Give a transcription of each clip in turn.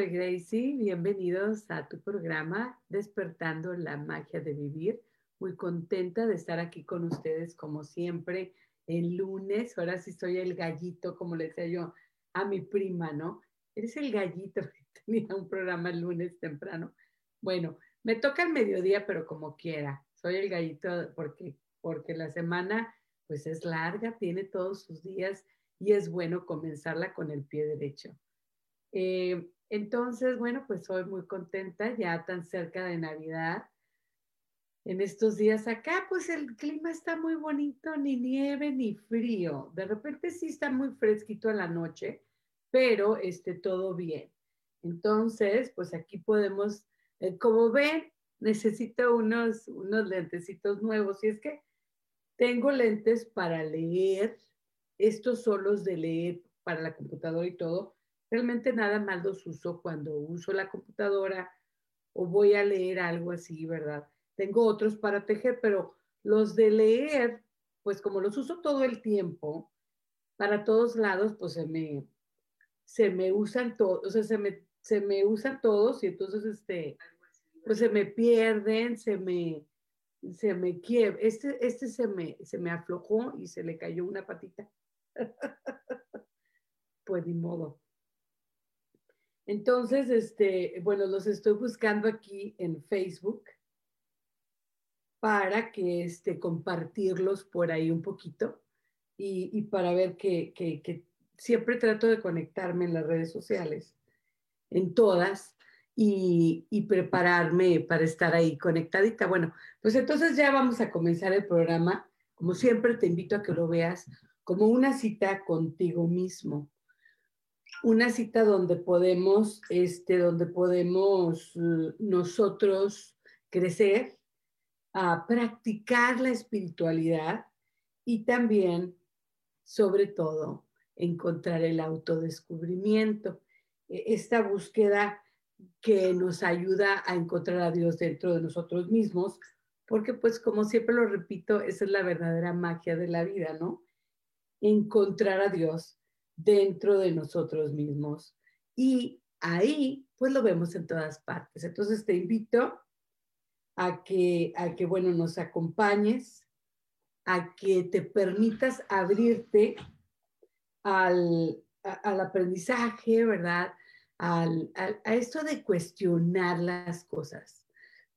Soy Gracie. Bienvenidos a tu programa Despertando la Magia de Vivir. Muy contenta de estar aquí con ustedes como siempre el lunes. Ahora sí soy el gallito, como le decía yo a mi prima, ¿no? Eres el gallito que tenía un programa el lunes temprano. Bueno, me toca el mediodía, pero como quiera. Soy el gallito porque, porque la semana pues es larga, tiene todos sus días y es bueno comenzarla con el pie derecho. Eh, entonces, bueno, pues soy muy contenta ya tan cerca de Navidad. En estos días acá, pues el clima está muy bonito, ni nieve ni frío. De repente sí está muy fresquito a la noche, pero este, todo bien. Entonces, pues aquí podemos, eh, como ven, necesito unos, unos lentecitos nuevos. Y es que tengo lentes para leer, estos solos de leer para la computadora y todo, Realmente nada más los uso cuando uso la computadora o voy a leer algo así, ¿verdad? Tengo otros para tejer, pero los de leer, pues como los uso todo el tiempo, para todos lados, pues se me, se me usan todos, o sea, se me, se me usan todos y entonces, este, pues se me pierden, se me, se me quiebra. Este, este se me, se me aflojó y se le cayó una patita. pues ni modo. Entonces, este, bueno, los estoy buscando aquí en Facebook para que este, compartirlos por ahí un poquito y, para ver que, que, siempre trato de conectarme en las redes sociales, en todas, y, y, prepararme para estar ahí conectadita. Bueno, pues entonces ya vamos a comenzar el programa. Como siempre, te invito a que lo veas como una cita contigo mismo una cita donde podemos, este, donde podemos eh, nosotros crecer, a practicar la espiritualidad y también, sobre todo, encontrar el autodescubrimiento, e, esta búsqueda que nos ayuda a encontrar a Dios dentro de nosotros mismos, porque pues como siempre lo repito, esa es la verdadera magia de la vida, ¿no? Encontrar a Dios dentro de nosotros mismos. Y ahí, pues lo vemos en todas partes. Entonces te invito a que, a que bueno, nos acompañes, a que te permitas abrirte al, al aprendizaje, ¿verdad? Al, a esto de cuestionar las cosas,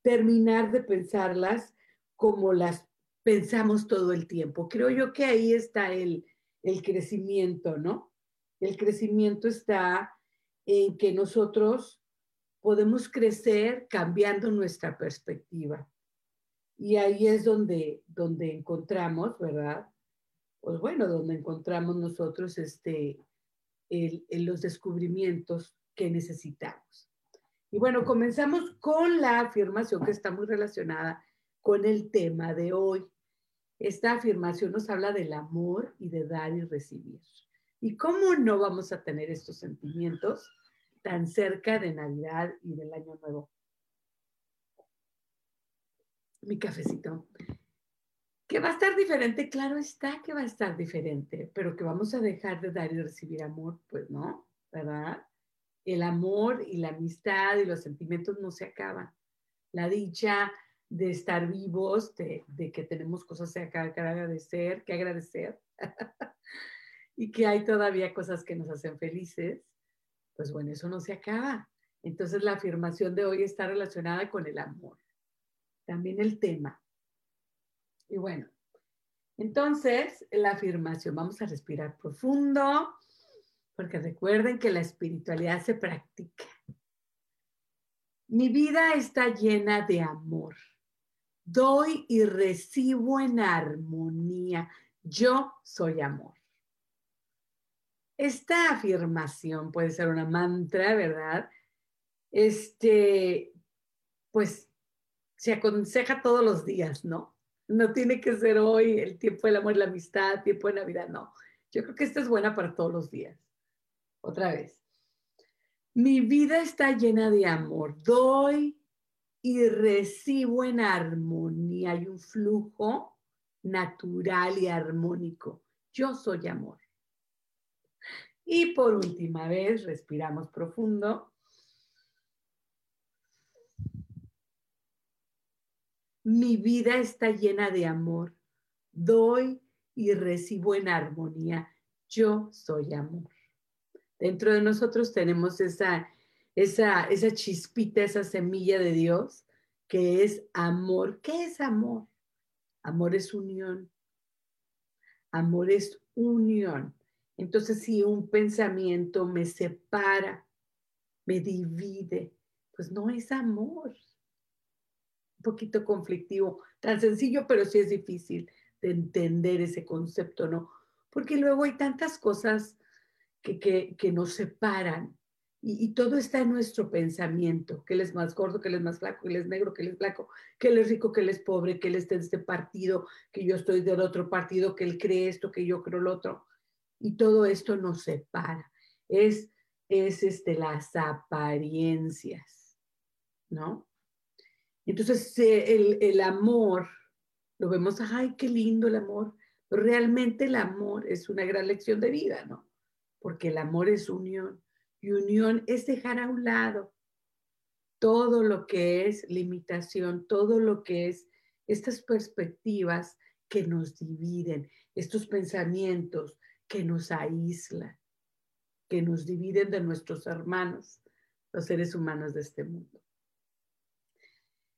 terminar de pensarlas como las pensamos todo el tiempo. Creo yo que ahí está el, el crecimiento, ¿no? El crecimiento está en que nosotros podemos crecer cambiando nuestra perspectiva. Y ahí es donde, donde encontramos, ¿verdad? Pues bueno, donde encontramos nosotros este, los descubrimientos que necesitamos. Y bueno, comenzamos con la afirmación que está muy relacionada con el tema de hoy. Esta afirmación nos habla del amor y de dar y recibir. ¿Y cómo no vamos a tener estos sentimientos tan cerca de Navidad y del Año Nuevo? Mi cafecito. Que va a estar diferente, claro está que va a estar diferente, pero que vamos a dejar de dar y recibir amor, pues no, ¿verdad? El amor y la amistad y los sentimientos no se acaban. La dicha de estar vivos, de, que tenemos cosas que agradecer, que agradecer. y que hay todavía cosas que nos hacen felices, pues bueno, eso no se acaba. Entonces la afirmación de hoy está relacionada con el amor. también el tema. Y bueno, entonces la afirmación, vamos a respirar profundo, porque recuerden que la espiritualidad se practica. Mi vida está llena de amor. Doy y recibo en armonía. Yo soy amor. Esta afirmación puede ser una mantra, ¿verdad? Este, pues se aconseja todos los días, ¿no? No tiene que ser hoy el tiempo del amor y la amistad, tiempo de Navidad, no. Yo creo que esta es buena para todos los días. Otra vez. Mi vida está llena de amor. Doy y recibo en armonía. Hay un flujo natural y armónico. Yo soy amor. Y por última vez, respiramos profundo. Mi vida está llena de amor. Doy y recibo en armonía. Yo soy amor. Dentro de nosotros tenemos esa, esa, esa chispita, esa semilla de Dios que es amor. ¿Qué es amor? Amor es unión. Amor es unión. Entonces, si un pensamiento me separa, me divide, pues no es amor. Un poquito conflictivo, tan sencillo, pero sí es difícil de entender ese concepto, ¿no? Porque luego hay tantas cosas que, nos separan. Y, todo está en nuestro pensamiento, que él es más gordo, que él es más flaco, que él es negro, que él es blanco, que él es rico, que él es pobre, que él está en este partido, que yo estoy del otro partido, que él cree esto, que yo creo lo otro. Y todo esto nos separa. Es, es este, las apariencias, ¿no? Entonces, el, el amor, lo vemos, ay, qué lindo el amor, pero realmente el amor es una gran lección de vida, ¿no? porque el amor es unión y unión es dejar a un lado todo lo que es limitación, todo lo que es estas perspectivas que nos dividen, estos pensamientos que nos aíslan, que nos dividen de nuestros hermanos, los seres humanos de este mundo.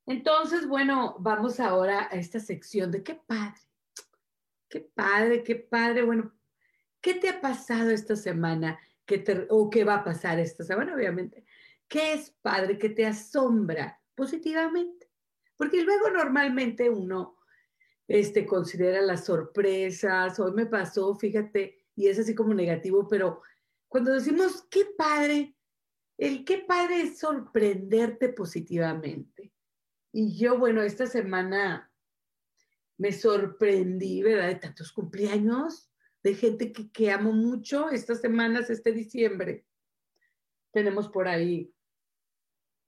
Entonces, bueno, vamos ahora a esta sección de qué padre, qué padre, qué padre. Bueno, ¿Qué te ha pasado esta semana? ¿Qué ¿O qué va a pasar esta semana, obviamente? ¿Qué es padre que te asombra positivamente? Porque luego normalmente uno este, considera las sorpresas, hoy me pasó, fíjate, y es así como negativo, pero cuando decimos qué padre, el qué padre es sorprenderte positivamente. Y yo, bueno, esta semana me sorprendí, ¿verdad? De tantos cumpleaños de gente que, amo mucho estas semanas, este diciembre. Tenemos por ahí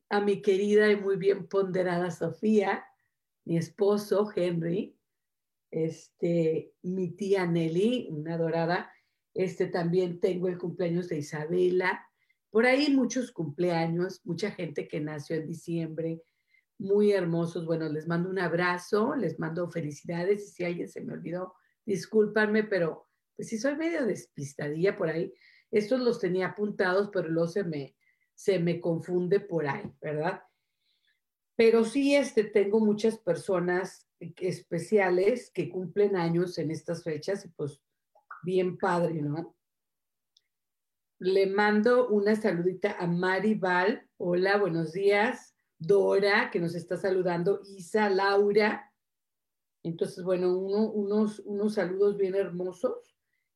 a mi querida y muy bien ponderada Sofía, mi esposo Henry, este, mi tía Nelly, una adorada, este también tengo el cumpleaños de Isabela, por ahí muchos cumpleaños, mucha gente que nació en diciembre, muy hermosos. Bueno, les mando un abrazo, les mando felicidades y si alguien se me olvidó, discúlpanme, pero pues sí soy medio despistadilla por ahí. Estos los tenía apuntados, pero luego se me, se me confunde por ahí, ¿verdad? Pero sí, este, tengo muchas personas especiales que cumplen años en estas fechas y pues bien padre, ¿no? Le mando una saludita a Maribal. Hola, buenos días. Dora, que nos está saludando. Isa, Laura. Entonces, bueno, unos, unos saludos bien hermosos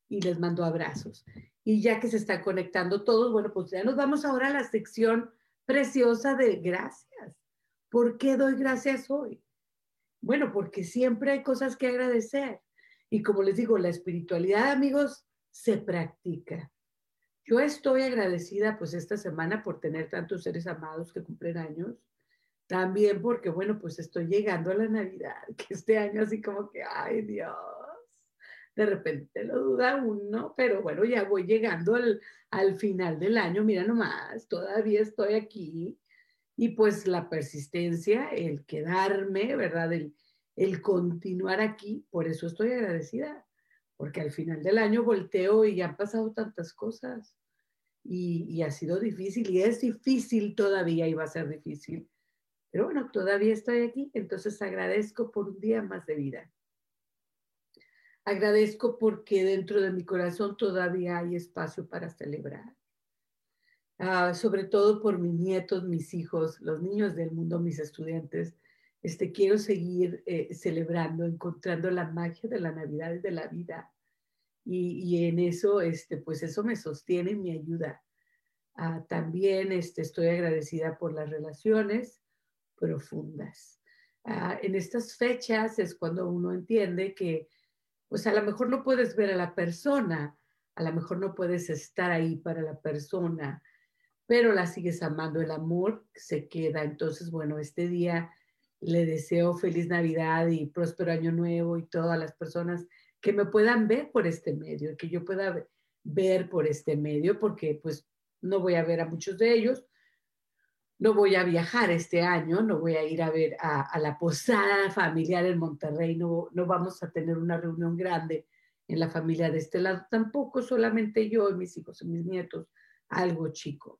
y les mando abrazos. Y ya que se están conectando todos, bueno, pues ya nos vamos ahora a la sección preciosa de gracias. ¿Por qué doy gracias hoy? Bueno, porque siempre hay cosas que agradecer. Y como les digo, la espiritualidad, amigos, se practica. Yo estoy agradecida pues esta semana por tener tantos seres amados que cumplen años. También porque, bueno, pues estoy llegando a la Navidad, que este año así como que, ay Dios, de repente lo duda uno, pero bueno, ya voy llegando al, final del año, mira nomás, todavía estoy aquí y pues la persistencia, el quedarme, ¿verdad? El, el continuar aquí, por eso estoy agradecida, porque al final del año volteo y han pasado tantas cosas y, y ha sido difícil y es difícil todavía y va a ser difícil Pero bueno, todavía estoy aquí, entonces agradezco por un día más de vida. Agradezco porque dentro de mi corazón todavía hay espacio para celebrar. Ah, sobre todo por mis nietos, mis hijos, los niños del mundo, mis estudiantes. Este, quiero seguir eh, celebrando, encontrando la magia de la Navidad y de la vida. Y, en eso, este, pues eso me sostiene y me ayuda. Ah, también este, estoy agradecida por las relaciones profundas. Ah, en estas fechas es cuando uno entiende que pues a lo mejor no puedes ver a la persona, a lo mejor no puedes estar ahí para la persona, pero la sigues amando, el amor se queda. Entonces, bueno, este día le deseo feliz Navidad y próspero año nuevo y todas las personas que me puedan ver por este medio, que yo pueda ver por este medio, porque pues no voy a ver a muchos de ellos, no voy a viajar este año, no voy a ir a ver a, la posada familiar en Monterrey, no, no vamos a tener una reunión grande en la familia de este lado, tampoco solamente yo y mis hijos y mis nietos, algo chico,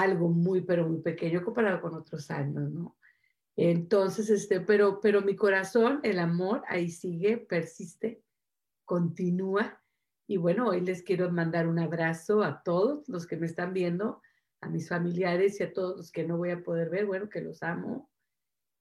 algo muy, pero muy pequeño comparado con otros años, ¿no? Entonces, este, pero, pero mi corazón, el amor, ahí sigue, persiste, continúa. Y bueno, hoy les quiero mandar un abrazo a todos los que me están viendo, a mis familiares y a todos los que no voy a poder ver, bueno, que los amo,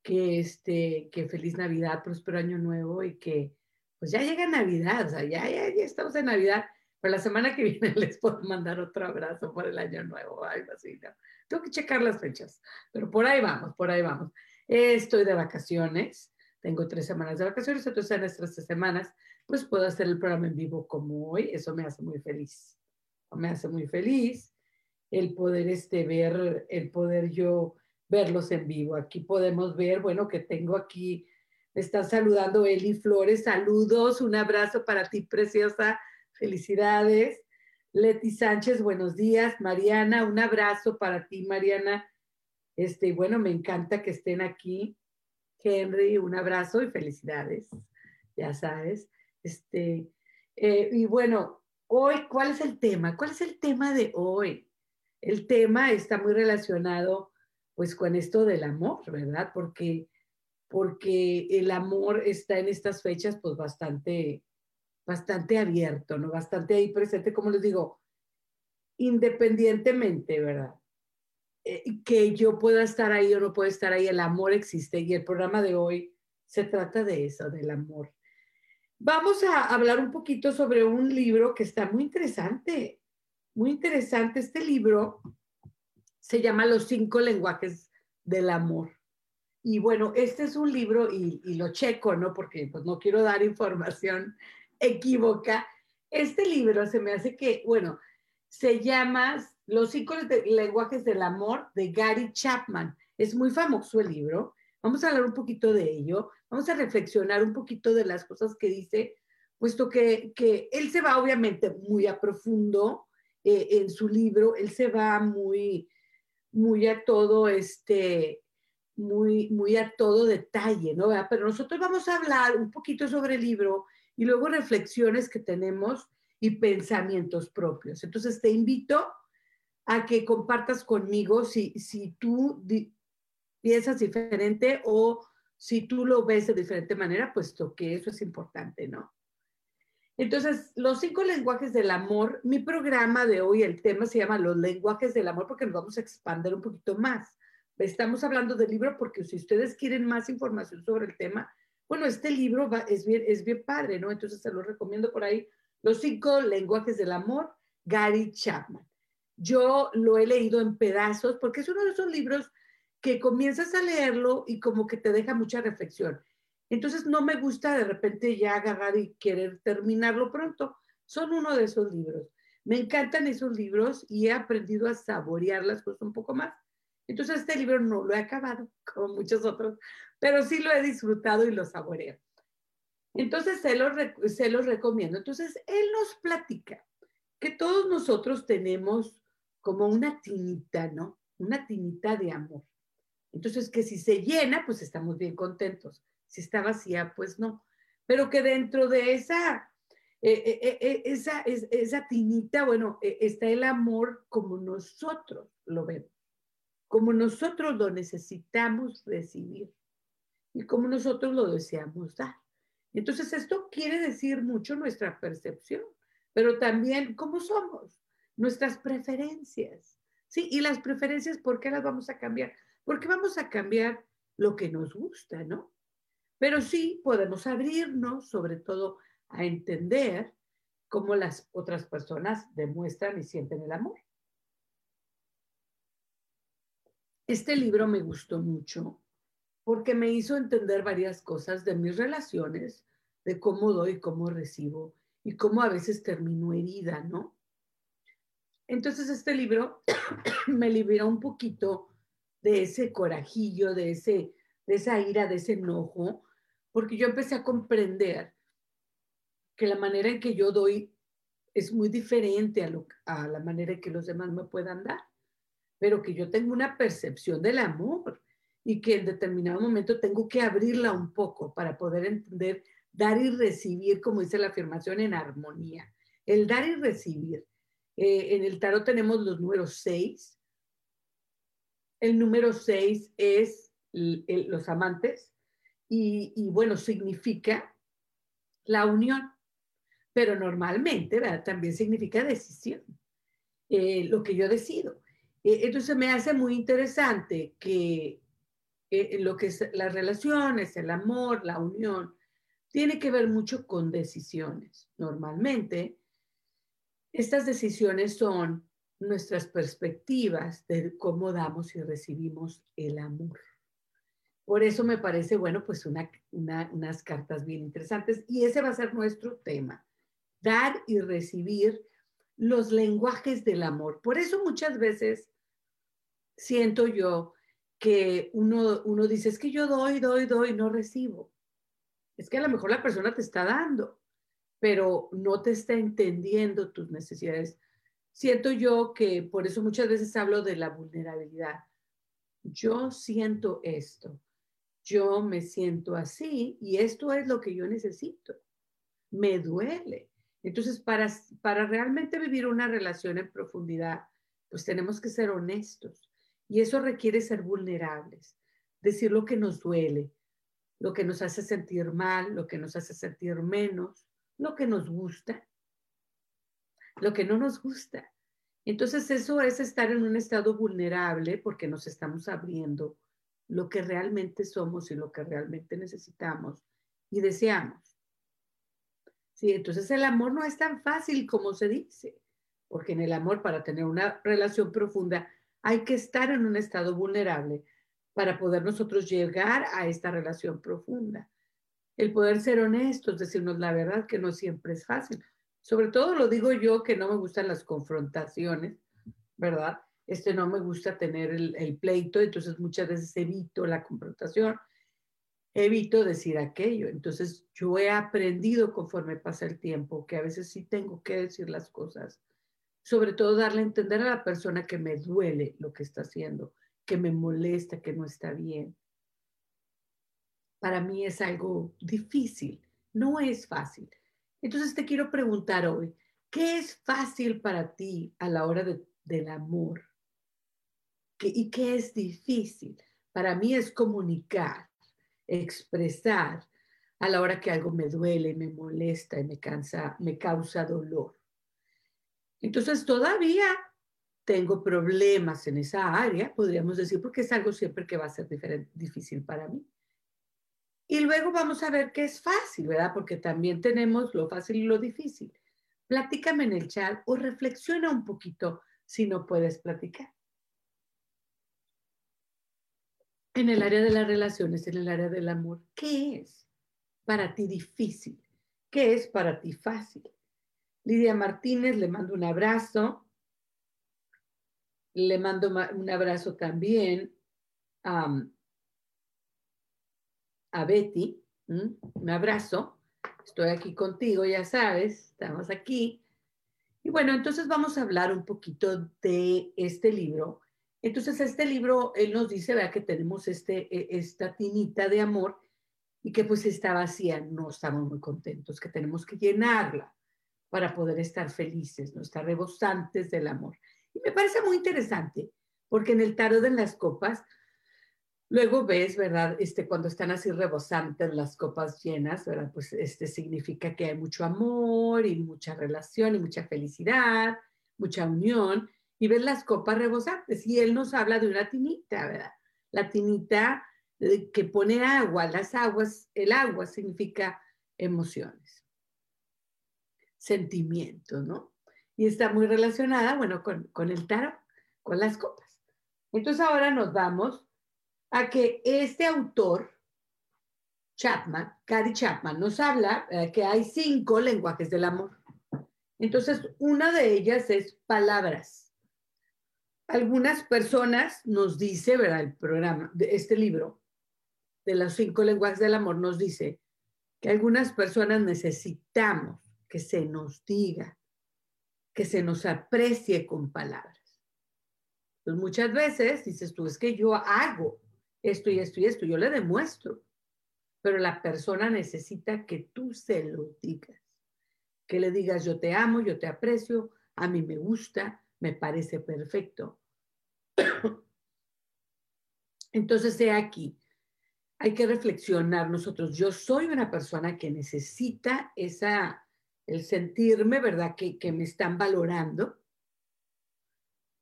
que, este, que feliz Navidad, próspero año nuevo y que pues ya llega Navidad, o sea, ya, ya, ya estamos en Navidad, pero la semana que viene les puedo mandar otro abrazo por el año nuevo, algo así. Tengo que checar las fechas, pero por ahí vamos, por ahí vamos. Estoy de vacaciones, tengo tres semanas de vacaciones, entonces en estas tres semanas, pues puedo hacer el programa en vivo como hoy, eso me hace muy feliz, me hace muy feliz el poder este, ver, el poder yo verlos en vivo. Aquí podemos ver, bueno, que tengo aquí, me está saludando Eli Flores, saludos, un abrazo para ti, preciosa, felicidades. Leti Sánchez, buenos días. Mariana, un abrazo para ti, Mariana. Este, bueno, me encanta que estén aquí. Henry, un abrazo y felicidades, ya sabes. Este, eh, y bueno, hoy, ¿cuál es el tema? ¿Cuál es el tema de hoy? el tema está muy relacionado pues con esto del amor, ¿verdad? Porque, porque el amor está en estas fechas pues bastante, bastante abierto, ¿no? Bastante ahí presente, como les digo, independientemente, ¿verdad? Eh, que yo pueda estar ahí o no pueda estar ahí, el amor existe y el programa de hoy se trata de eso, del amor. Vamos a hablar un poquito sobre un libro que está muy interesante muy interesante. Este libro se llama Los cinco lenguajes del amor. Y bueno, este es un libro, y, lo checo, ¿no? Porque pues no quiero dar información equívoca. Este libro se me hace que, bueno, se llama Los cinco lenguajes del amor de Gary Chapman. Es muy famoso el libro. Vamos a hablar un poquito de ello. Vamos a reflexionar un poquito de las cosas que dice, puesto que, que él se va obviamente muy a profundo eh, en su libro, él se va muy, muy a todo este, muy, muy a todo detalle, ¿no? Pero nosotros vamos a hablar un poquito sobre el libro y luego reflexiones que tenemos y pensamientos propios. Entonces te invito a que compartas conmigo si, si tú piensas diferente o si tú lo ves de diferente manera, puesto que eso es importante, ¿no? Entonces, los cinco lenguajes del amor, mi programa de hoy, el tema se llama Los lenguajes del amor porque nos vamos a expandir un poquito más. Estamos hablando del libro porque si ustedes quieren más información sobre el tema, bueno, este libro es, bien, es bien padre, ¿no? Entonces se lo recomiendo por ahí. Los cinco lenguajes del amor, Gary Chapman. Yo lo he leído en pedazos porque es uno de esos libros que comienzas a leerlo y como que te deja mucha reflexión. Entonces no me gusta de repente ya agarrar y querer terminarlo pronto. Son uno de esos libros. Me encantan esos libros y he aprendido a saborear las cosas un poco más. Entonces este libro no lo he acabado, como muchos otros, pero sí lo he disfrutado y lo saboreo. Entonces se los, se los recomiendo. Entonces él nos platica que todos nosotros tenemos como una tinita, ¿no? Una tinita de amor. Entonces que si se llena, pues estamos bien contentos si está vacía, pues no. Pero que dentro de esa, eh, eh, eh, esa, esa tinita, bueno, está el amor como nosotros lo vemos. como nosotros lo necesitamos recibir y como nosotros lo deseamos dar. Entonces, esto quiere decir mucho nuestra percepción, pero también cómo somos, nuestras preferencias. Sí, y las preferencias, ¿por qué las vamos a cambiar? Porque vamos a cambiar lo que nos gusta, ¿no? Pero sí podemos abrirnos, sobre todo, a entender cómo las otras personas demuestran y sienten el amor. Este libro me gustó mucho porque me hizo entender varias cosas de mis relaciones, de cómo doy, cómo recibo y cómo a veces termino herida, ¿no? Entonces este libro me liberó un poquito de ese corajillo, de, ese, de esa ira, de ese enojo, porque yo empecé a comprender que la manera en que yo doy es muy diferente a, a la manera en que los demás me puedan dar, pero que yo tengo una percepción del amor y que en determinado momento tengo que abrirla un poco para poder entender, dar y recibir, como dice la afirmación, en armonía. El dar y recibir. Eh, en el tarot tenemos los números seis. El número seis es los amantes y, y, bueno, significa la unión, pero normalmente ¿verdad? también significa decisión, eh, lo que yo decido. Eh, entonces me hace muy interesante que eh, lo que es las relaciones, el amor, la unión, tiene que ver mucho con decisiones. Normalmente, estas decisiones son nuestras perspectivas de cómo damos y recibimos el amor. Por eso me parece, bueno, pues unas cartas bien interesantes y ese va a ser nuestro tema, dar y recibir los lenguajes del amor. Por eso muchas veces siento yo que uno, uno dice, es que yo doy, doy, doy, no recibo. Es que a lo mejor la persona te está dando, pero no te está entendiendo tus necesidades. Siento yo que por eso muchas veces hablo de la vulnerabilidad. Yo siento esto, yo me siento así y esto es lo que yo necesito. Me duele. Entonces, para, para realmente vivir una relación en profundidad, pues tenemos que ser honestos y eso requiere ser vulnerables, decir lo que nos duele, lo que nos hace sentir mal, lo que nos hace sentir menos, lo que nos gusta, lo que no nos gusta. Entonces eso es estar en un estado vulnerable porque nos estamos abriendo lo que realmente somos y lo que realmente necesitamos y deseamos. Sí, entonces el amor no es tan fácil como se dice, porque en el amor para tener una relación profunda hay que estar en un estado vulnerable para poder nosotros llegar a esta relación profunda. El poder ser honestos, decirnos la verdad, que no siempre es fácil. Sobre todo lo digo yo que no me gustan las confrontaciones, ¿verdad? Este no me gusta tener el, el pleito, entonces muchas veces evito la confrontación, evito decir aquello. Entonces yo he aprendido conforme pasa el tiempo que a veces sí tengo que decir las cosas sobre todo darle a entender a la persona que me duele lo que está haciendo, que me molesta, que no está bien. Para mí es algo difícil, no es fácil. Entonces te quiero preguntar hoy, ¿qué es fácil para ti a la hora del amor? ¿Y qué es difícil? Para mí es comunicar, expresar a la hora que algo me duele, me molesta y me, cansa, me causa dolor. Entonces todavía tengo problemas en esa área, podríamos decir, porque es algo siempre que va a ser difícil para mí. Y luego vamos a ver qué es fácil, ¿verdad? Porque también tenemos lo fácil y lo difícil. Platícame en el chat o reflexiona un poquito si no puedes platicar. En el área de las relaciones, en el área del amor, ¿qué es para ti difícil? ¿Qué es para ti fácil? Lidia Martínez, le mando un abrazo. Le mando un abrazo también a, Betty. Un abrazo. Estoy aquí contigo, ya sabes, estamos aquí. Y bueno, entonces vamos a hablar un poquito de este libro. Entonces, este libro, él nos dice, vea que tenemos este, e, esta tinita de amor y que pues está vacía, no estamos muy contentos, que tenemos que llenarla para poder estar felices, no estar rebosantes del amor. Y me parece muy interesante, porque en el tarot de las copas, luego ves, ¿verdad? Este, cuando están así rebosantes las copas llenas, ¿verdad? Pues este significa que hay mucho amor y mucha relación y mucha felicidad, mucha unión, y ves las copas rebosantes. Y él nos habla de una tinita, ¿verdad? La tinita eh, que pone agua, las aguas, el agua significa emociones, sentimientos, ¿no? Y está muy relacionada, bueno, con, con el tarot, con las copas. Entonces ahora nos vamos a que este autor, Chapman, Cary Chapman, nos habla eh, que hay cinco lenguajes del amor. Entonces, una de ellas es palabras. Algunas personas nos dice, ¿verdad? El programa de este libro de los cinco lenguajes del amor nos dice que algunas personas necesitamos que se nos diga, que se nos aprecie con palabras. Pues muchas veces dices tú, es que yo hago esto y esto y esto, yo le demuestro, pero la persona necesita que tú se lo digas, que le digas, yo te amo, yo te aprecio, a mí me gusta, me parece perfecto. Entonces, he aquí, hay que reflexionar nosotros. Yo soy una persona que necesita esa, el sentirme, ¿verdad? Que, que me están valorando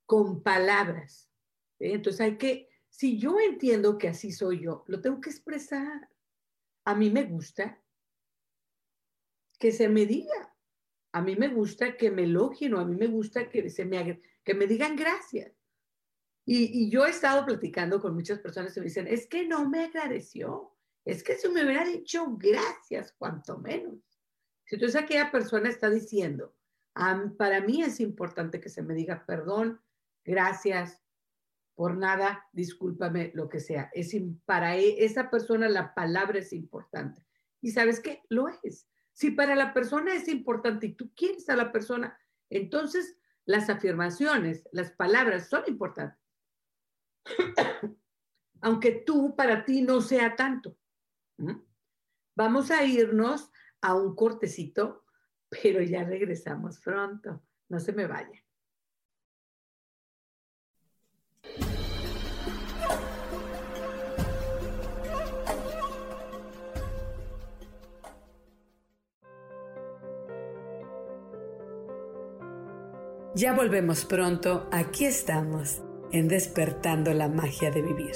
con palabras. Entonces hay que, si yo entiendo que así soy yo, lo tengo que expresar. A mí me gusta que se me diga. A mí me gusta que me elogien o a mí me gusta que, se me, que me digan gracias. Y, y, yo he estado platicando con muchas personas que me dicen, es que no me agradeció, es que si me hubiera dicho gracias, cuanto menos. Si entonces aquella persona está diciendo, para mí es importante que se me diga perdón, gracias, por nada, discúlpame, lo que sea. Es para e, esa persona la palabra es importante. ¿Y sabes qué? Lo es. Si para la persona es importante y tú quieres a la persona, entonces las afirmaciones, las palabras son importantes. Aunque tú, para ti, no sea tanto. Vamos a irnos a un cortecito, pero ya regresamos pronto. No se me vayan. Ya volvemos pronto, aquí estamos, en despertando la magia de vivir.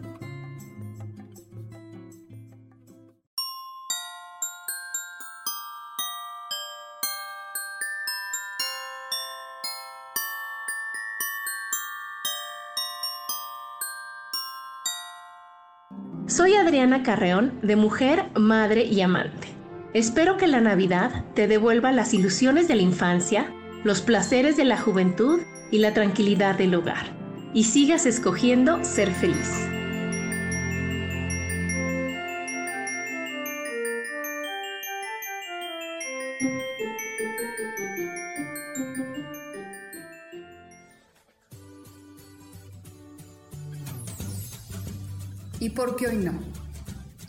Soy Adriana Carreón, de Mujer, Madre y Amante. Espero que la Navidad te devuelva las ilusiones de la infancia, los placeres de la juventud y la tranquilidad del hogar, y sigas escogiendo ser feliz. ¿Y por qué hoy no?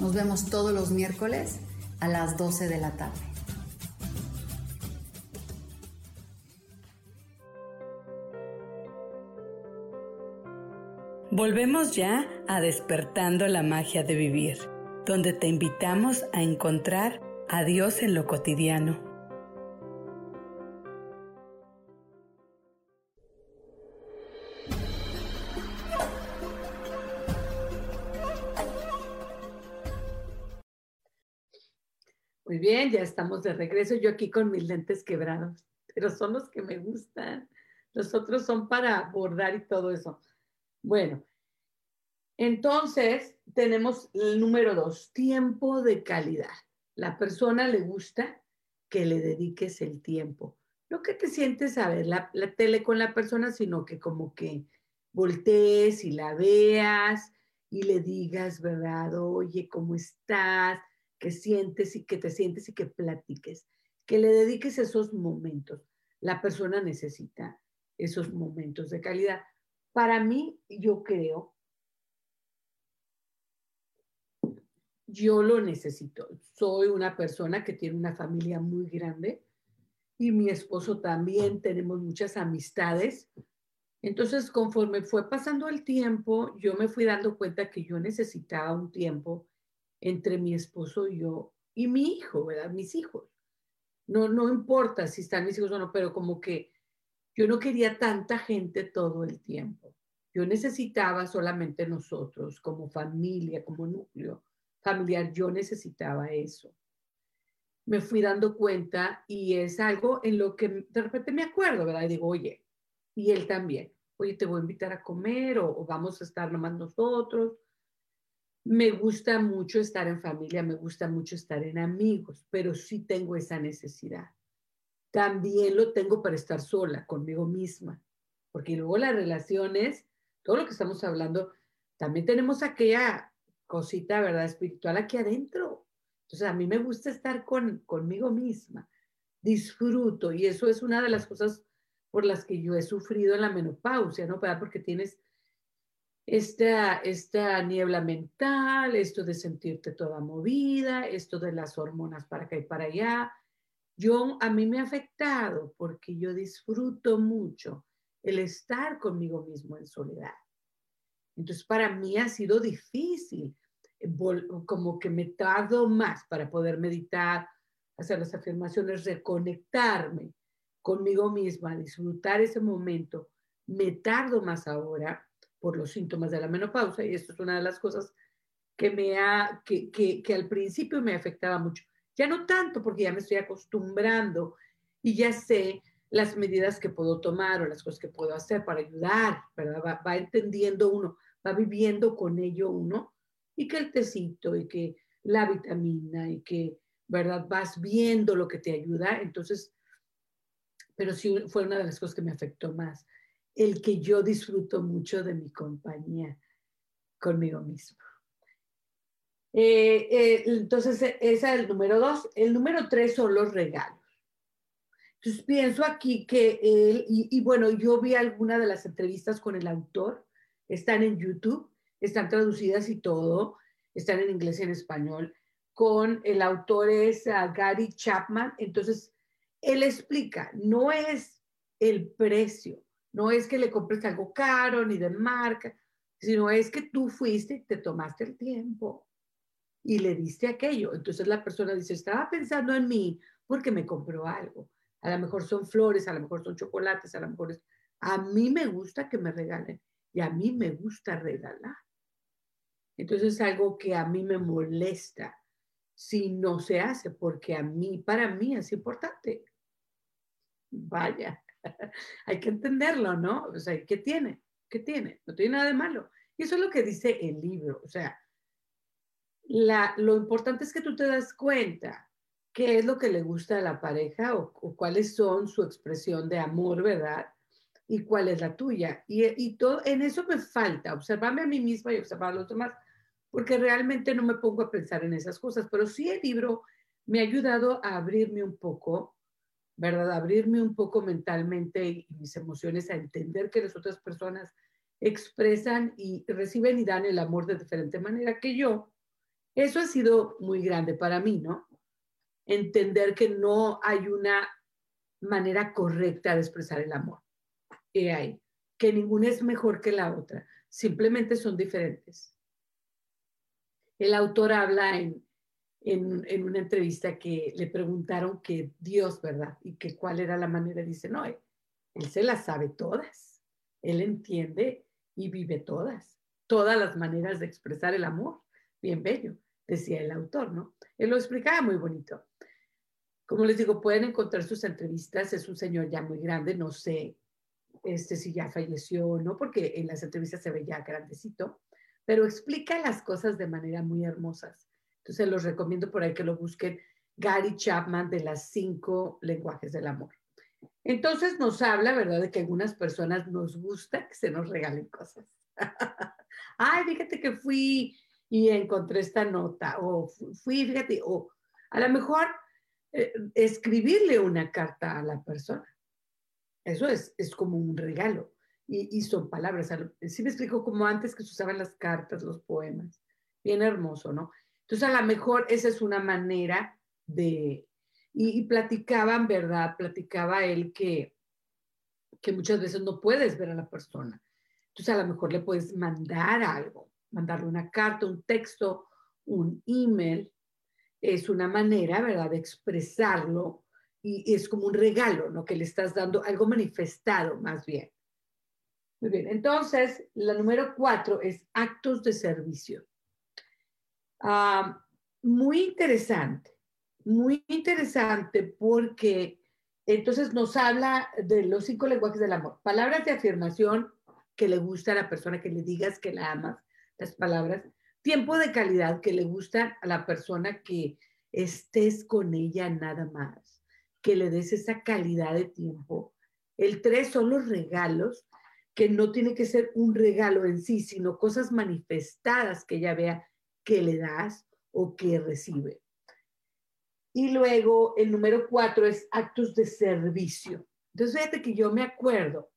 Nos vemos todos los miércoles a las 12 de la tarde. Volvemos ya a despertando la magia de vivir, donde te invitamos a encontrar a Dios en lo cotidiano Bien, ya estamos de regreso. Yo aquí con mis lentes quebrados, pero son los que me gustan. Los otros son para bordar y todo eso. Bueno, entonces tenemos el número dos, tiempo de calidad. La persona le gusta que le dediques el tiempo. No que te sientes a ver la, la tele con la persona, sino que como que voltees y la veas y le digas, ¿verdad? Oye, ¿cómo estás? Que sientes y que te sientes y que platiques. Que le dediques esos momentos. La persona necesita esos momentos de calidad. Para mí, yo creo, yo lo necesito. Soy una persona que tiene una familia muy grande y mi esposo también, tenemos muchas amistades entonces, conforme fue pasando el tiempo, yo me fui dando cuenta que yo necesitaba un tiempo entre mi esposo y yo y mi hijo, ¿verdad? Mis hijos. No, no importa si están mis hijos o no, pero como que yo no quería tanta gente todo el tiempo. Yo necesitaba solamente nosotros, como familia, como núcleo familiar, yo necesitaba eso. Me fui dando cuenta y es algo en lo que de repente me acuerdo, ¿verdad? Y digo, oye, y él también oye, te voy a invitar a comer o, vamos a estar nomás nosotros. Me gusta mucho estar en familia, me gusta mucho estar en amigos, pero sí tengo esa necesidad. También lo tengo para estar sola conmigo misma, porque luego las relaciones, todo lo que estamos hablando, también tenemos aquella cosita, ¿verdad? Espiritual aquí adentro. Entonces, a mí me gusta estar con, conmigo misma. Disfruto y eso es una de las cosas por las que yo he sufrido en la menopausia, ¿no? Porque tienes esta, esta niebla mental, esto de sentirte toda movida, esto de las hormonas para acá y para allá. Yo, a mí me ha afectado porque yo disfruto mucho el estar conmigo mismo en soledad. Entonces, para mí ha sido difícil, como que me tardo más para poder meditar, hacer las afirmaciones, reconectarme conmigo misma, disfrutar ese momento, me tardo más ahora por los síntomas de la menopausa y esto es una de las cosas que me ha, que, que, que al principio me afectaba mucho. Ya no tanto porque ya me estoy acostumbrando y ya sé las medidas que puedo tomar o las cosas que puedo hacer para ayudar, ¿verdad? Va, va, entendiendo uno, va viviendo con ello uno y que el tecito y que la vitamina y que, ¿verdad? Vas viendo lo que te ayuda. Entonces, pero sí fue una de las cosas que me afectó más, el que yo disfruto mucho de mi compañía conmigo mismo. Eh, eh, entonces, ese es el número dos. El número tres son los regalos. Entonces, pienso aquí que él, y, bueno, yo vi alguna de las entrevistas con el autor, están en YouTube, están traducidas y todo, están en inglés y en español, con el autor es uh, Gary Chapman, entonces él explica, no es el precio, no es que le compres algo caro ni de marca, sino es que tú fuiste, te tomaste el tiempo y le diste aquello. Entonces la persona dice, estaba pensando en mí porque me compró algo. A lo mejor son flores, a lo mejor son chocolates, a lo mejor es... A mí me gusta que me regalen y a mí me gusta regalar. Entonces es algo que a mí me molesta si no se hace, porque a mí, para mí es importante. Vaya, hay que entenderlo, ¿no? O sea, ¿qué tiene? ¿Qué tiene? No tiene nada de malo. Y eso es lo que dice el libro. O sea, lo importante es que tú te das cuenta qué es lo que le gusta a la pareja o, cuáles son su expresión de amor, ¿verdad? Y cuál es la tuya. Y, y, todo, en eso me falta, observarme a mí misma y observar a los demás, porque realmente no me pongo a pensar en esas cosas, pero sí el libro me ha ayudado a abrirme un poco ¿verdad? Abrirme un poco mentalmente y mis emociones a entender que las otras personas expresan y reciben y dan el amor de diferente manera que yo. Eso ha sido muy grande para mí, ¿no? Entender que no hay una manera correcta de expresar el amor. Y hay, que ninguna es mejor que la otra, simplemente son diferentes. El autor habla en en, una entrevista que le preguntaron que Dios, ¿verdad? Y que cuál era la manera. Dice, no, él, se las sabe todas. Él entiende y vive todas. Todas las maneras de expresar el amor. Bien bello, decía el autor, ¿no? Él lo explicaba muy bonito. como les digo, pueden encontrar sus entrevistas. Es un señor ya muy grande, no sé este, si ya falleció o no, porque en las entrevistas se ve ya grandecito, pero explica las cosas de manera muy hermosas. Entonces los recomiendo por ahí que lo busquen. Gary Chapman de las cinco lenguajes del amor. Entonces nos habla, ¿verdad?, de que algunas personas nos gusta que se nos regalen cosas. Ay, fíjate que fui y encontré esta nota, o fui, fíjate, o a lo mejor eh, escribirle una carta a la persona. Eso es, es como un regalo. Y, y son palabras. Sí me explico como antes que se usaban las cartas, los poemas. Bien hermoso, ¿no? Entonces, a lo mejor esa es una manera de... Y, platicaban, ¿verdad? Platicaba él que, que muchas veces no puedes ver a la persona. Entonces, a lo mejor le puedes mandar algo, mandarle una carta, un texto, un email. Es una manera, ¿verdad?, de expresarlo y es como un regalo, ¿no? Que le estás dando algo manifestado, más bien. Muy bien, entonces, la número cuatro es actos de servicio. Ah, muy interesante, muy interesante porque entonces nos habla de los cinco lenguajes del amor. Palabras de afirmación que le gusta a la persona, que le digas que la amas, las palabras. Tiempo de calidad que le gusta a la persona que estés con ella nada más que le des esa calidad de tiempo. El tres son los regalos, que no tiene que ser un regalo en sí, sino cosas manifestadas que ella vea que le das o que recibe. Y luego el número cuatro es actos de servicio. Entonces, fíjate que yo me acuerdo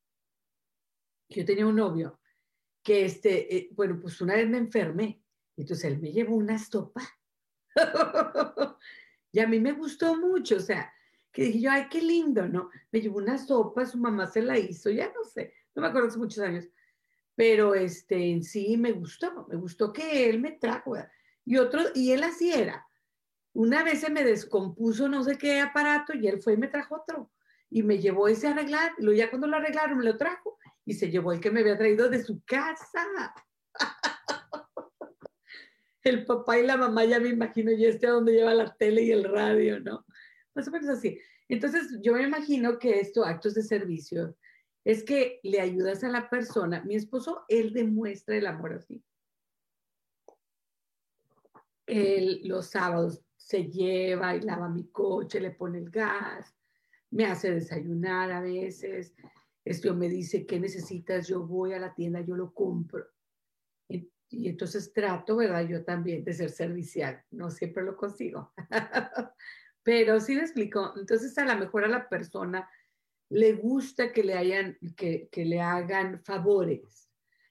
que yo tenía un novio que, este, eh, bueno, pues una vez me enfermé, entonces él me llevó una sopa. y a mí me gustó mucho, o sea, que dije yo, ay, qué lindo, ¿no? Me llevó una sopa, su mamá se la hizo, ya no sé, no me acuerdo hace muchos años, pero este, en sí me gustó, me gustó que él me trajo, y otro, y él así era. Una vez se me descompuso no sé qué aparato y él fue y me trajo otro, y me llevó ese a arreglar, y ya cuando lo arreglaron me lo trajo, y se llevó el que me había traído de su casa. el papá y la mamá ya me imagino, y este a donde lleva la tele y el radio, ¿no? más o menos así. Entonces, yo me imagino que esto, actos de servicio, es que le ayudas a la persona. Mi esposo, él demuestra el amor así. Él los sábados se lleva y lava mi coche, le pone el gas, me hace desayunar a veces. Esto me dice, ¿qué necesitas? Yo voy a la tienda, yo lo compro. Y, entonces trato, ¿verdad? Yo también de ser servicial. No siempre lo consigo. Pero sí le explico, entonces a lo mejor a la persona le gusta que le, hayan, que, que le hagan favores,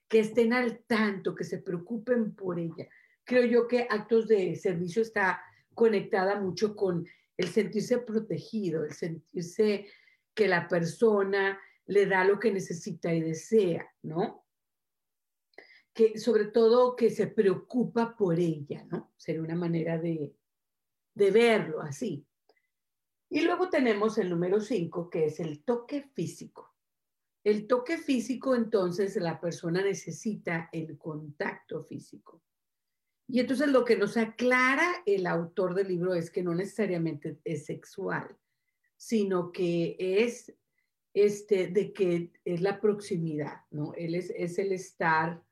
que estén al tanto, que se preocupen por ella. Creo yo que actos de servicio está conectada mucho con el sentirse protegido, el sentirse que la persona le da lo que necesita y desea, ¿no? Que sobre todo que se preocupa por ella, ¿no? Sería una manera de, de verlo así. Y luego tenemos el número 5, que es el toque físico. El toque físico, entonces, la persona necesita el contacto físico. Y entonces lo que nos aclara el autor del libro es que no necesariamente es sexual, sino que es este, de que es la proximidad, ¿no? Él es, es el estar,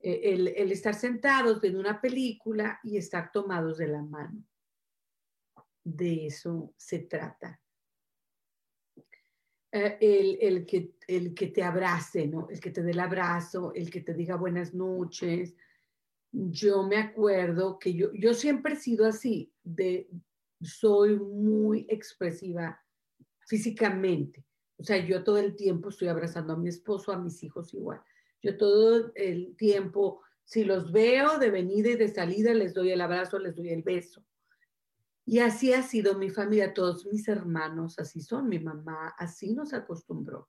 eh, el, el estar sentados viendo una película y estar tomados de la mano de eso se trata. Eh, el, que, el que te abrace, ¿no? El que te dé el abrazo, el que te diga buenas noches. Yo me acuerdo que yo, yo siempre he sido así, de, soy muy expresiva físicamente. O sea, yo todo el tiempo estoy abrazando a mi esposo, a mis hijos igual. Yo todo el tiempo, si los veo de venida y de salida, les doy el abrazo, les doy el beso. Y así ha sido mi familia, todos mis hermanos, así son, mi mamá, así nos acostumbró.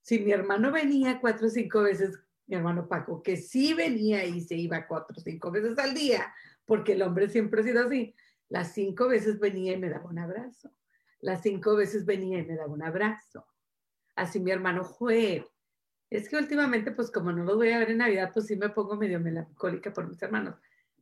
Si mi hermano venía cuatro o cinco veces, mi hermano Paco, que sí venía y se iba cuatro o cinco veces al día, porque el hombre siempre ha sido así, las cinco veces venía y me daba un abrazo. Las cinco veces venía y me daba un abrazo. Así mi hermano Joel. Es que últimamente, pues como no los voy a ver en Navidad, pues sí me pongo medio melancólica por mis hermanos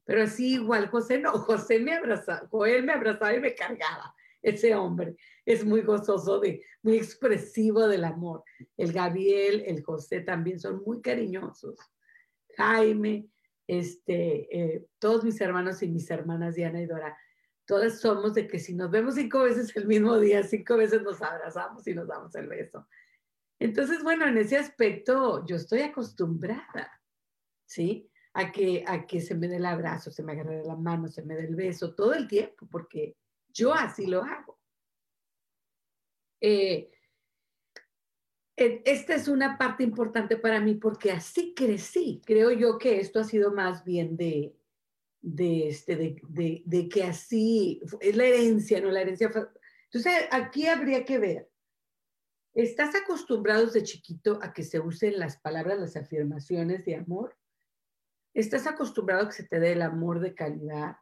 pero así igual José no, José me abrazaba, Joel me abrazaba y me cargaba. ese hombre es muy gozoso, de, muy expresivo del amor. El Gabriel, el José también son muy cariñosos. Jaime, este, eh, todos mis hermanos y mis hermanas Diana y Dora, todas somos de que si nos vemos cinco veces el mismo día, cinco veces nos abrazamos y nos damos el beso. Entonces, bueno, en ese aspecto yo estoy acostumbrada, ¿sí? A que, a que se me dé el abrazo, se me agarre la mano, se me dé el beso todo el tiempo, porque yo así lo hago. Eh, esta es una parte importante para mí porque así crecí. Creo yo que esto ha sido más bien de, de, este, de, de, que así es la herencia, ¿no? La herencia. Entonces, aquí habría que ver. ¿Estás acostumbrado desde chiquito a que se usen las palabras, las afirmaciones de amor? ¿Estás acostumbrado a que se te dé el amor de calidad?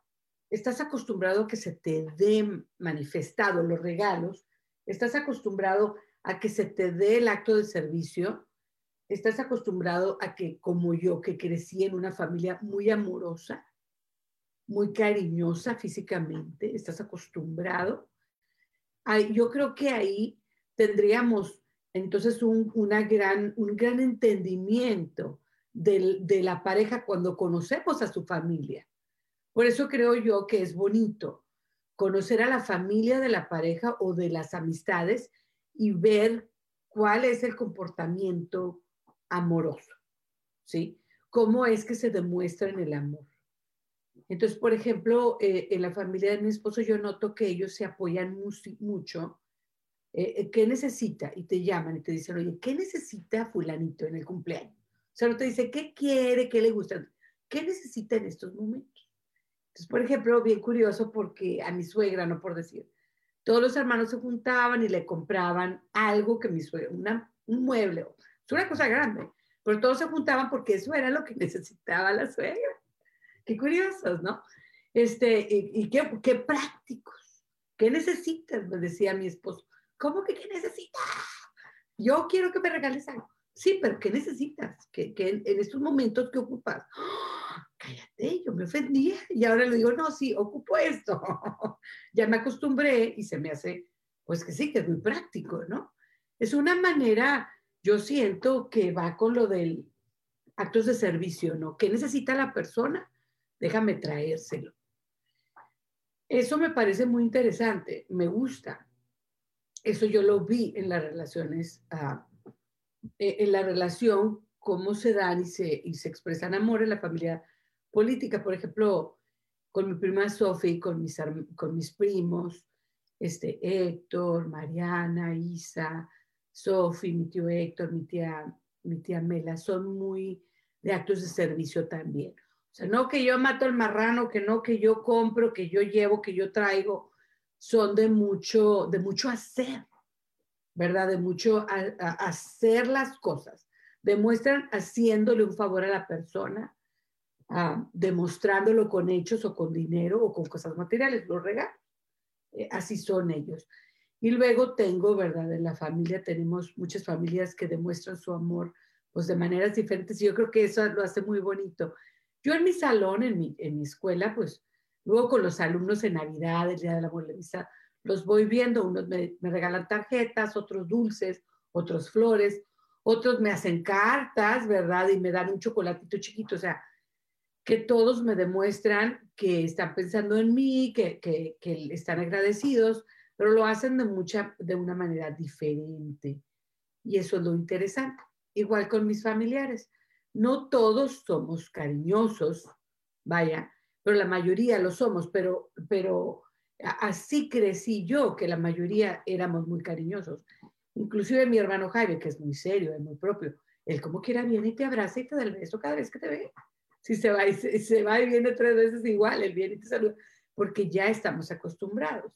¿Estás acostumbrado a que se te dé manifestado los regalos? ¿Estás acostumbrado a que se te dé el acto de servicio, estás acostumbrado a que, como yo, que crecí en una familia muy amorosa, muy cariñosa físicamente, estás acostumbrado. yo creo que ahí tendríamos entonces un, gran, un gran entendimiento de la pareja cuando conocemos a su familia. Por eso creo yo que es bonito conocer a la familia de la pareja o de las amistades y ver cuál es el comportamiento amoroso, ¿sí? ¿Cómo es que se demuestra en el amor? Entonces, por ejemplo, eh, en la familia de mi esposo yo noto que ellos se apoyan mucho. Eh, eh, ¿Qué necesita? Y te llaman y te dicen, oye, ¿qué necesita fulanito en el cumpleaños? Sea, te dice, ¿qué quiere? ¿Qué le gusta? ¿Qué necesita en estos momentos? Entonces, por ejemplo, bien curioso porque a mi suegra, no por decir, todos los hermanos se juntaban y le compraban algo que mi suegra, un mueble, es una cosa grande, pero todos se juntaban porque eso era lo que necesitaba la suegra. Qué curiosos, ¿no? Este, y, qué, qué, prácticos. ¿Qué necesitas? Me decía mi esposo. ¿Cómo que qué necesitas? Yo quiero que me regales algo. Sí, pero ¿qué necesitas? ¿Qué, en, en, estos momentos qué ocupas? cállate, yo me ofendía y ahora le digo, no, sí, ocupo esto. ya me acostumbré y se me hace, pues que sí, que es muy práctico, ¿no? Es una manera, yo siento que va con lo del actos de servicio, ¿no? ¿Qué necesita la persona? Déjame traérselo. Eso me parece muy interesante, me gusta. Eso yo lo vi en las relaciones, ah, e, en la relación, cómo se dan y se, y se expresan amor en la familia política, por ejemplo, con mi prima Sophie, con mis, con mis primos, este, Héctor, Mariana, Isa, Sophie, mi tío Héctor, mi tía, mi tía Mela, son muy de actos de servicio también. O sea, no que yo mato el marrano, que no que yo compro, que yo llevo, que yo traigo, son de mucho, de mucho hacer, ¿verdad? De mucho hacer las cosas. Demuestran haciéndole un favor a la persona, demostrándolo con hechos o con dinero o con cosas materiales, los regalos. Eh, así son ellos. Y luego tengo, ¿verdad? En la familia tenemos muchas familias que demuestran su amor pues de maneras diferentes y yo creo que eso lo hace muy bonito. Yo en mi salón, en mi, en mi escuela, pues luego con los alumnos en Navidad, el Día de la Abuela los voy viendo, unos me, regalan tarjetas, otros dulces, otros flores, otros me hacen cartas, ¿verdad? Y me dan un chocolatito chiquito, o sea, que todos me demuestran que están pensando en mí, que, que, que, están agradecidos, pero lo hacen de, mucha, de una manera diferente. Y eso es lo interesante. Igual con mis familiares. No todos somos cariñosos, vaya, pero la mayoría lo somos, pero, pero así crecí yo, que la mayoría éramos muy cariñosos. Inclusive mi hermano Jaime, que es muy serio, es muy propio, él como quiera viene y te abraza y te da el beso cada vez que te ve si se va y, se, va y viene tres veces igual, el viene y te saluda, porque ya estamos acostumbrados.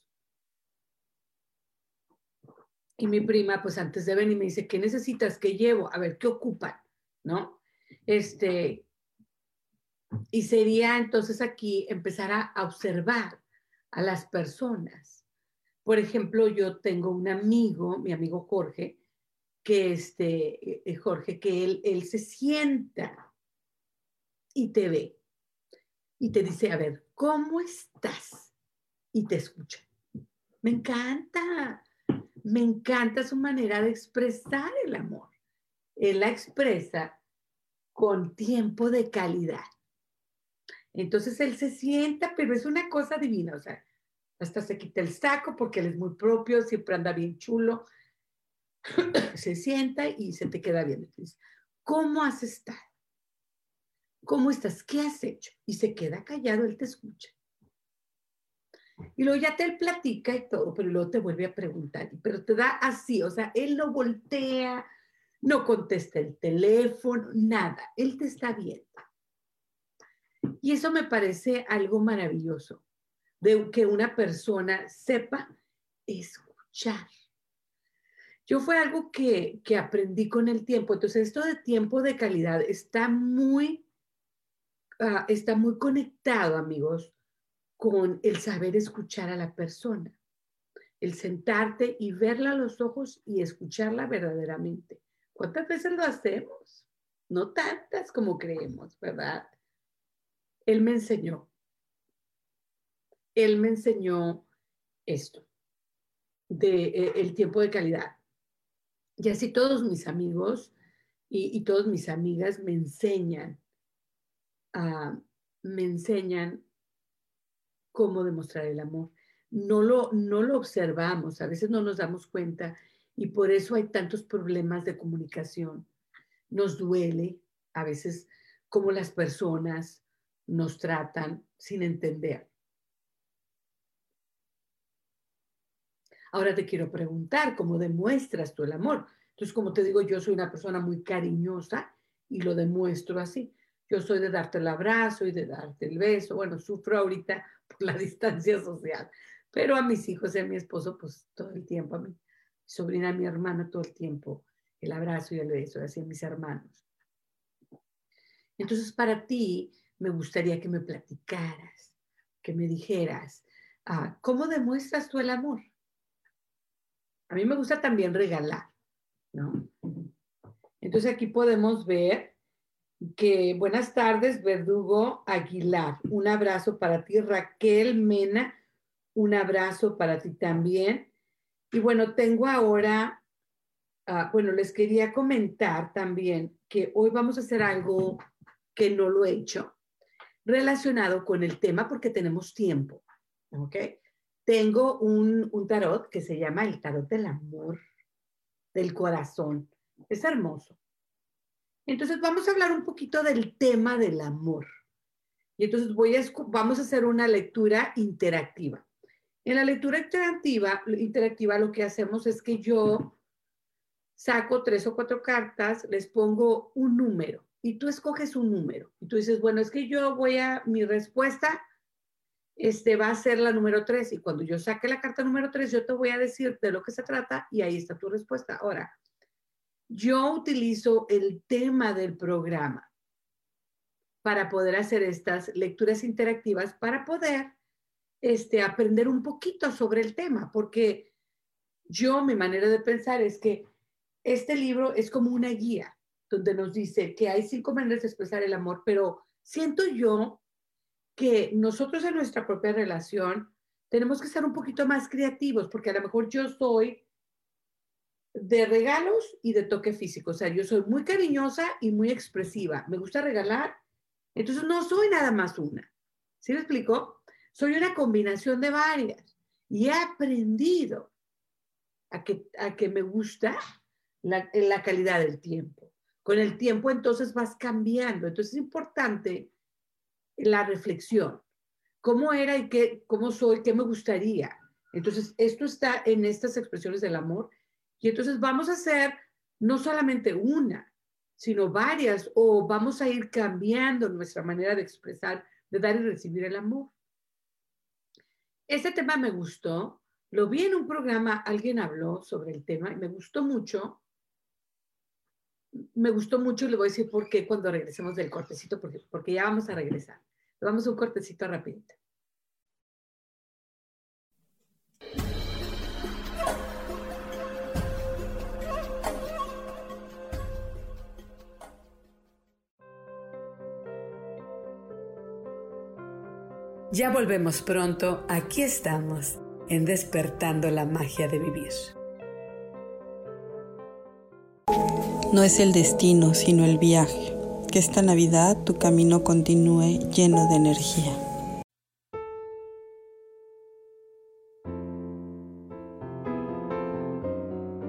Y mi prima, pues antes de venir, me dice, ¿qué necesitas? ¿Qué llevo? A ver, ¿qué ocupan? ¿No? Este, y sería entonces aquí empezar a, observar a las personas. Por ejemplo, yo tengo un amigo, mi amigo Jorge, que este, eh, Jorge, que él, él se sienta y te ve y te dice, a ver, ¿cómo estás? Y te escucha. Me encanta, me encanta su manera de expresar el amor. Él la expresa con tiempo de calidad. Entonces él se sienta, pero es una cosa divina, o sea, hasta se quita el saco porque él es muy propio, siempre anda bien chulo. se sienta y se te queda bien. ¿Cómo has estado? ¿Cómo estás? ¿Qué has hecho? Y se queda callado, él te escucha. Y luego ya te platica y todo, pero luego te vuelve a preguntar, pero te da así, o sea, él no voltea, no contesta el teléfono, nada, él te está viendo. Y eso me parece algo maravilloso, de que una persona sepa escuchar. Yo fue algo que, que aprendí con el tiempo. Entonces, esto de tiempo de calidad está muy, uh, está muy conectado, amigos, con el saber escuchar a la persona. El sentarte y verla a los ojos y escucharla verdaderamente. ¿Cuántas veces lo hacemos? No tantas como creemos, ¿verdad? Él me enseñó. Él me enseñó esto, de eh, el tiempo de calidad. Y así todos mis amigos y, todas mis amigas me enseñan, uh, me enseñan cómo demostrar el amor. No lo, no lo observamos, a veces no nos damos cuenta y por eso hay tantos problemas de comunicación. Nos duele a veces cómo las personas nos tratan sin entender. Ahora te quiero preguntar, ¿cómo demuestras tú el amor? Entonces, como te digo, yo soy una persona muy cariñosa y lo demuestro así. Yo soy de darte el abrazo y de darte el beso. Bueno, sufro ahorita por la distancia social, pero a mis hijos y a mi esposo, pues todo el tiempo, a mi sobrina, a mi hermana, todo el tiempo, el abrazo y el beso, así a mis hermanos. Entonces, para ti, me gustaría que me platicaras, que me dijeras, ah, ¿cómo demuestras tú el amor? A mí me gusta también regalar, ¿no? Entonces aquí podemos ver que buenas tardes, Verdugo Aguilar. Un abrazo para ti, Raquel Mena. Un abrazo para ti también. Y bueno, tengo ahora, ah, bueno, les quería comentar también que hoy vamos a hacer algo que no lo he hecho relacionado con el tema porque tenemos tiempo. ¿Ok? Tengo un, un tarot que se llama el tarot del amor, del corazón. Es hermoso. Entonces vamos a hablar un poquito del tema del amor. Y entonces voy a, vamos a hacer una lectura interactiva. En la lectura interactiva, interactiva lo que hacemos es que yo saco tres o cuatro cartas, les pongo un número y tú escoges un número. Y tú dices, bueno, es que yo voy a, mi respuesta este, va a ser la número tres. Y cuando yo saque la carta número tres, yo te voy a decir de lo que se trata y ahí está tu respuesta. Ahora, yo utilizo el tema del programa para poder hacer estas lecturas interactivas, para poder este, aprender un poquito sobre el tema, porque yo, mi manera de pensar es que este libro es como una guía donde nos dice que hay cinco maneras de expresar el amor, pero siento yo que nosotros en nuestra propia relación tenemos que ser un poquito más creativos, porque a lo mejor yo soy de regalos y de toque físico. O sea, yo soy muy cariñosa y muy expresiva. Me gusta regalar. Entonces no soy nada más una. ¿Sí me explico? Soy una combinación de varias. Y he aprendido a que, a que me gusta la, la calidad del tiempo. Con el tiempo entonces vas cambiando. Entonces es importante la reflexión. ¿Cómo era y qué, cómo soy? ¿Qué me gustaría? Entonces, esto está en estas expresiones del amor y entonces vamos a hacer no solamente una, sino varias, o vamos a ir cambiando nuestra manera de expresar, de dar y recibir el amor. Este tema me gustó, lo vi en un programa, alguien habló sobre el tema y me gustó mucho. Me gustó mucho y le voy a decir por qué cuando regresemos del cortecito, porque, porque ya vamos a regresar. Vamos a un cortecito rapidito. Ya volvemos pronto, aquí estamos. en Despertando la Magia de Vivir. No es el destino, sino el viaje. Que esta Navidad tu camino continúe lleno de energía.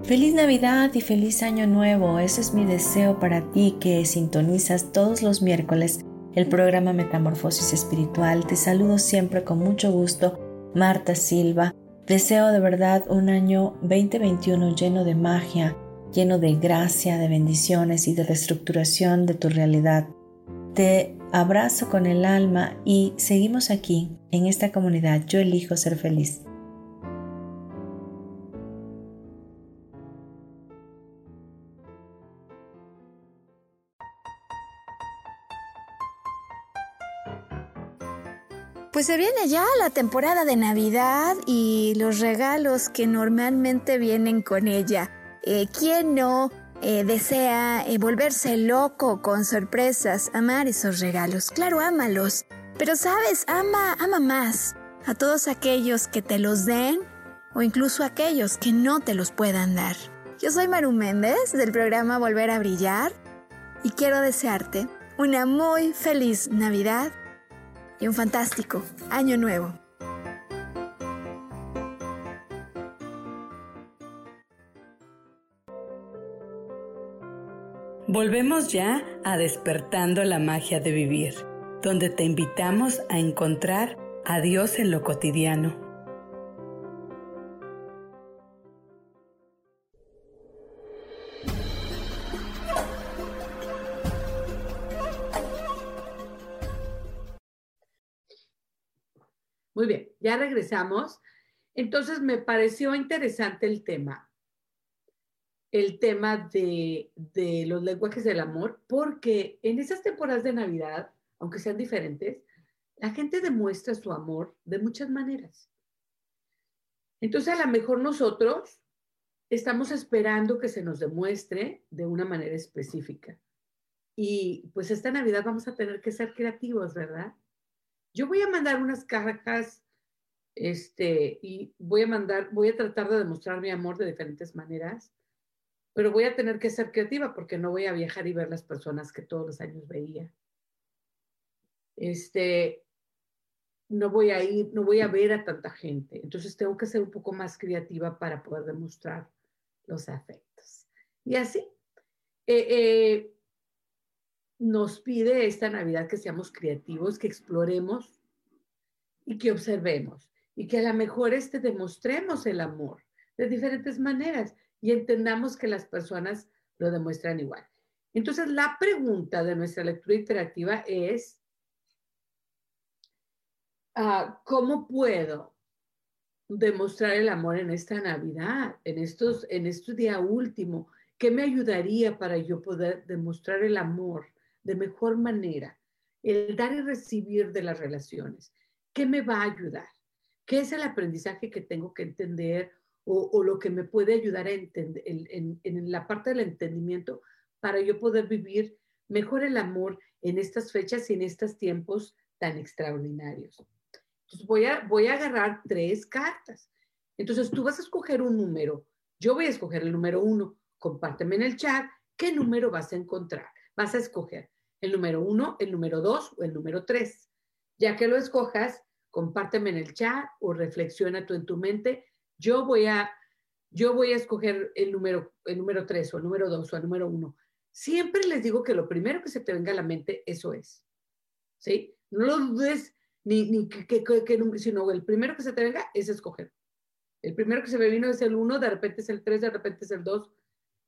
Feliz Navidad y feliz Año Nuevo. Ese es mi deseo para ti que sintonizas todos los miércoles el programa Metamorfosis Espiritual. Te saludo siempre con mucho gusto, Marta Silva. Deseo de verdad un año 2021 lleno de magia, lleno de gracia, de bendiciones y de reestructuración de tu realidad. Te abrazo con el alma y seguimos aquí, en esta comunidad. Yo elijo ser feliz. Pues se viene ya la temporada de Navidad y los regalos que normalmente vienen con ella. Eh, ¿Quién no eh, desea eh, volverse loco con sorpresas, amar esos regalos? Claro, ámalos. Pero sabes, ama, ama más a todos aquellos que te los den o incluso aquellos que no te los puedan dar. Yo soy Maru Méndez del programa Volver a Brillar y quiero desearte una muy feliz Navidad y un fantástico año nuevo. Volvemos ya a despertando la magia de vivir, donde te invitamos a encontrar a Dios en lo cotidiano Muy bien, ya regresamos. Entonces me pareció interesante el tema, el tema de, los lenguajes del amor, porque en esas temporadas de Navidad, aunque sean diferentes, la gente demuestra su amor de muchas maneras. Entonces a lo mejor nosotros estamos esperando que se nos demuestre de una manera específica. Y pues esta Navidad vamos a tener que ser creativos, ¿verdad? Yo voy a mandar unas cajas, este, y voy a mandar, voy a tratar de demostrar mi amor de diferentes maneras, pero voy a tener que ser creativa porque no voy a viajar y ver las personas que todos los años veía. Este, no voy a ir, no voy a ver a tanta gente. Entonces tengo que ser un poco más creativa para poder demostrar los afectos. Y así, eh, eh, nos pide esta Navidad que seamos creativos, que exploremos y que observemos y que a lo mejor este demostremos el amor de diferentes maneras y entendamos que las personas lo demuestran igual. Entonces, la pregunta de nuestra lectura interactiva es, ah, ¿cómo puedo demostrar el amor en esta Navidad, en estos, en este día último? ¿Qué me ayudaría para yo poder demostrar el amor de mejor manera, el dar y recibir de las relaciones. ¿Qué me va a ayudar? ¿Qué es el aprendizaje que tengo que entender o, lo que me puede ayudar a entender en, la parte del entendimiento para yo poder vivir mejor el amor en estas fechas y en estos tiempos tan extraordinarios? Voy a, voy a agarrar tres cartas. Entonces tú vas a escoger un número. Yo voy a escoger el número uno. Compárteme en el chat qué número vas a encontrar vas a escoger el número uno, el número dos o el número tres. Ya que lo escojas, compárteme en el chat o reflexiona tú en tu mente. Yo voy a, yo voy a escoger el número, el número tres o el número dos o el número uno. Siempre les digo que lo primero que se te venga a la mente, eso es. ¿Sí? No lo dudes ni, ni que, número, sino el primero que se te venga es escoger. El primero que se me vino es el uno, de repente es el tres, de repente es el dos.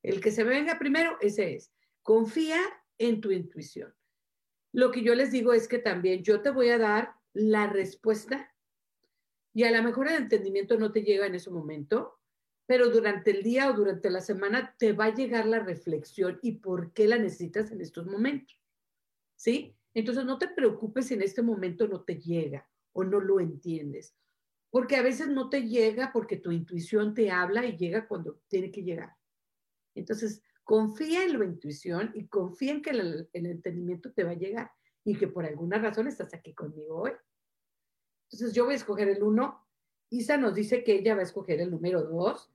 El que se me venga primero, ese es. Confía en tu intuición. Lo que yo les digo es que también yo te voy a dar la respuesta y a lo mejor el entendimiento no te llega en ese momento, pero durante el día o durante la semana te va a llegar la reflexión y por qué la necesitas en estos momentos. ¿Sí? Entonces no te preocupes si en este momento no te llega o no lo entiendes, porque a veces no te llega porque tu intuición te habla y llega cuando tiene que llegar. Entonces, confía en la intuición y confía en que el, entendimiento te va a llegar y que por alguna razón estás aquí conmigo hoy. Entonces yo voy a escoger el uno Isa nos dice que ella va a escoger el número dos.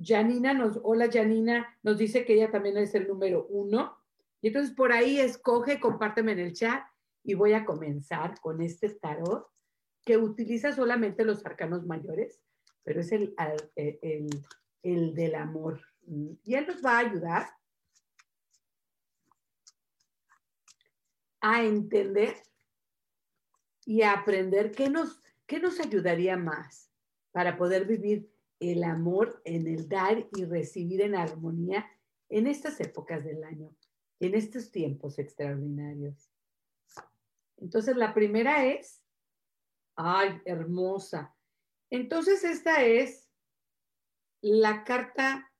Janina nos, hola Janina, nos dice que ella también es el número uno. Y entonces por ahí escoge, compárteme en el chat y voy a comenzar con este tarot que utiliza solamente los arcanos mayores, pero es el, el, el del amor. Y él nos va a ayudar a entender y aprender qué nos, qué nos ayudaría más para poder vivir el amor en el dar y recibir en armonía en estas épocas del año, en estos tiempos extraordinarios. Entonces, la primera es, ay, hermosa. Entonces, esta es la carta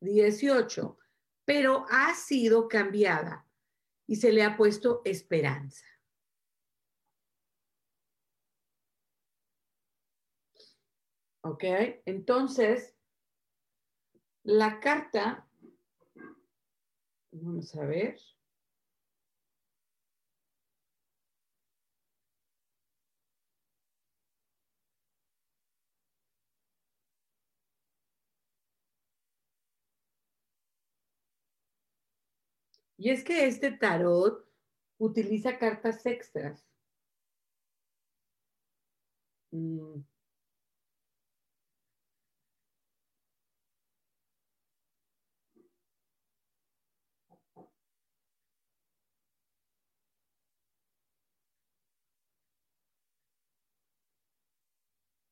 18, pero ha sido cambiada y se le ha puesto esperanza. ¿Ok? Entonces, la carta, vamos a ver. Y es que este tarot utiliza cartas extras. Mm.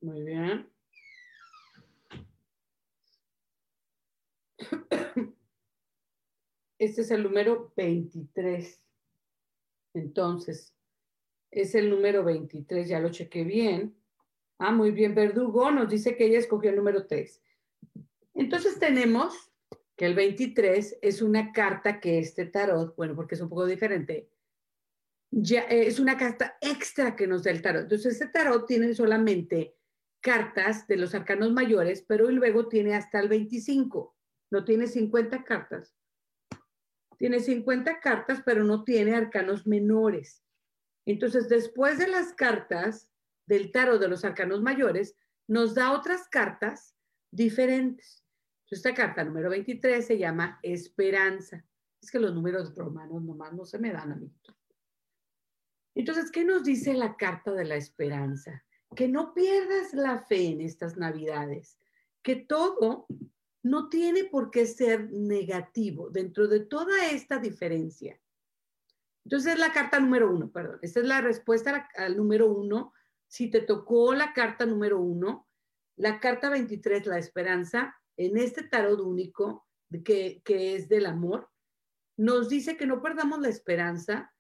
Muy bien. Este es el número 23. Entonces, es el número 23, ya lo chequé bien. Ah, muy bien, Verdugo nos dice que ella escogió el número 3. Entonces tenemos que el 23 es una carta que este tarot, bueno, porque es un poco diferente, ya eh, es una carta extra que nos da el tarot. Entonces, este tarot tiene solamente cartas de los arcanos mayores, pero luego tiene hasta el 25, no tiene 50 cartas. Tiene 50 cartas, pero no tiene arcanos menores. Entonces, después de las cartas del tarot de los arcanos mayores, nos da otras cartas diferentes. Esta carta número 23 se llama Esperanza. Es que los números romanos nomás no se me dan, amiguitos. Entonces, ¿qué nos dice la carta de la esperanza? Que no pierdas la fe en estas navidades, que todo no tiene por qué ser negativo dentro de toda esta diferencia. Entonces es la carta número uno, perdón. Esta es la respuesta al número uno. Si te tocó la carta número uno, la carta 23, la esperanza, en este tarot único que, que es del amor, nos dice que no perdamos la esperanza,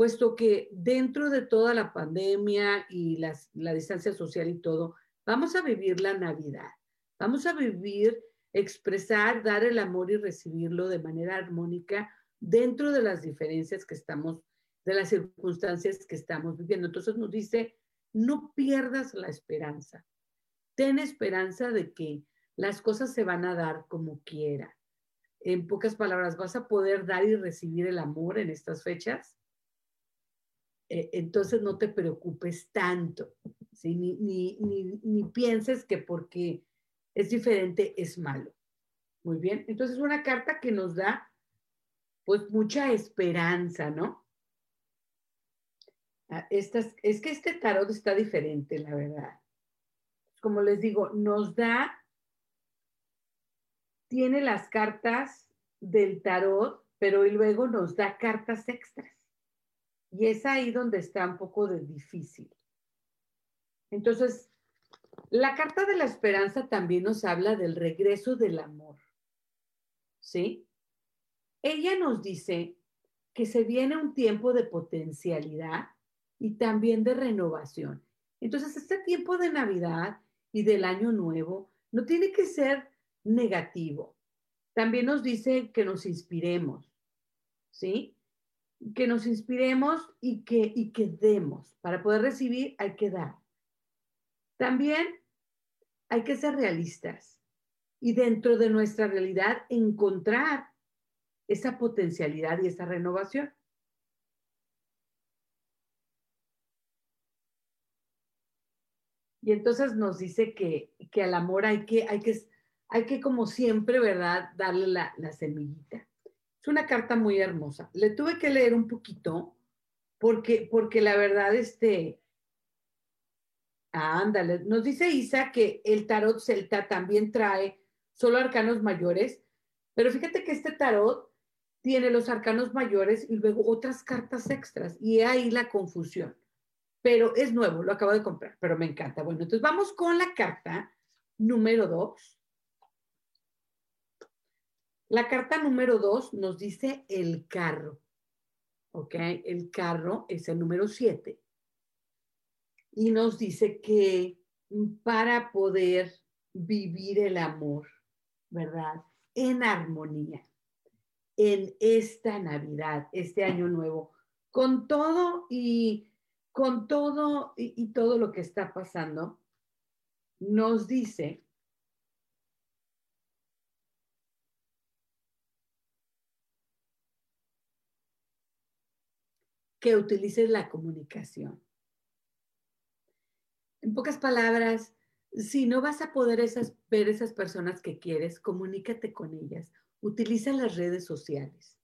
puesto que dentro de toda la pandemia y la distancia social y todo, vamos a vivir la Navidad. Vamos a vivir expresar, dar el amor y recibirlo de manera armónica dentro de las diferencias que estamos, de las circunstancias que estamos viviendo. Entonces nos dice, no pierdas la esperanza. Ten esperanza de que las cosas se van a dar como quiera. En pocas palabras, vas a poder dar y recibir el amor en estas fechas. Eh, entonces no te preocupes tanto, ni, ni, pienses que porque es diferente, es malo. Muy bien, entonces una carta que nos da pues mucha esperanza, ¿no? Ah, es que este tarot está diferente, la verdad. Como les digo, nos da, tiene las cartas del tarot, pero luego nos da cartas extras. Y es ahí donde está un poco de difícil. Entonces, la carta de la esperanza también nos habla del regreso del amor. ¿Sí? Ella nos dice que se viene un tiempo de potencialidad y también de renovación. Entonces, este tiempo de Navidad y del Año Nuevo no tiene que ser negativo. También nos dice que nos inspiremos, ¿sí? Que nos inspiremos y que, y que demos. Para poder recibir hay que dar. También hay que ser realistas y dentro de nuestra realidad encontrar esa potencialidad y esa renovación. Y entonces nos dice que, que al amor hay que, hay que, hay que como siempre, ¿verdad? Darle la, la semillita. Es una carta muy hermosa. Le tuve que leer un poquito porque, porque la verdad, este, ándale, nos dice Isa que el tarot celta también trae solo arcanos mayores, pero fíjate que este tarot tiene los arcanos mayores y luego otras cartas extras y ahí la confusión. Pero es nuevo, lo acabo de comprar, pero me encanta. Bueno, entonces vamos con la carta número dos. La carta número dos nos dice el carro. ¿Ok? El carro es el número siete. Y nos dice que para poder vivir el amor, ¿verdad? En armonía, en esta Navidad, este año nuevo, con todo y con todo y, y todo lo que está pasando, nos dice que utilices la comunicación. En pocas palabras, si no vas a poder esas, ver esas personas que quieres, comunícate con ellas. Utiliza las redes sociales.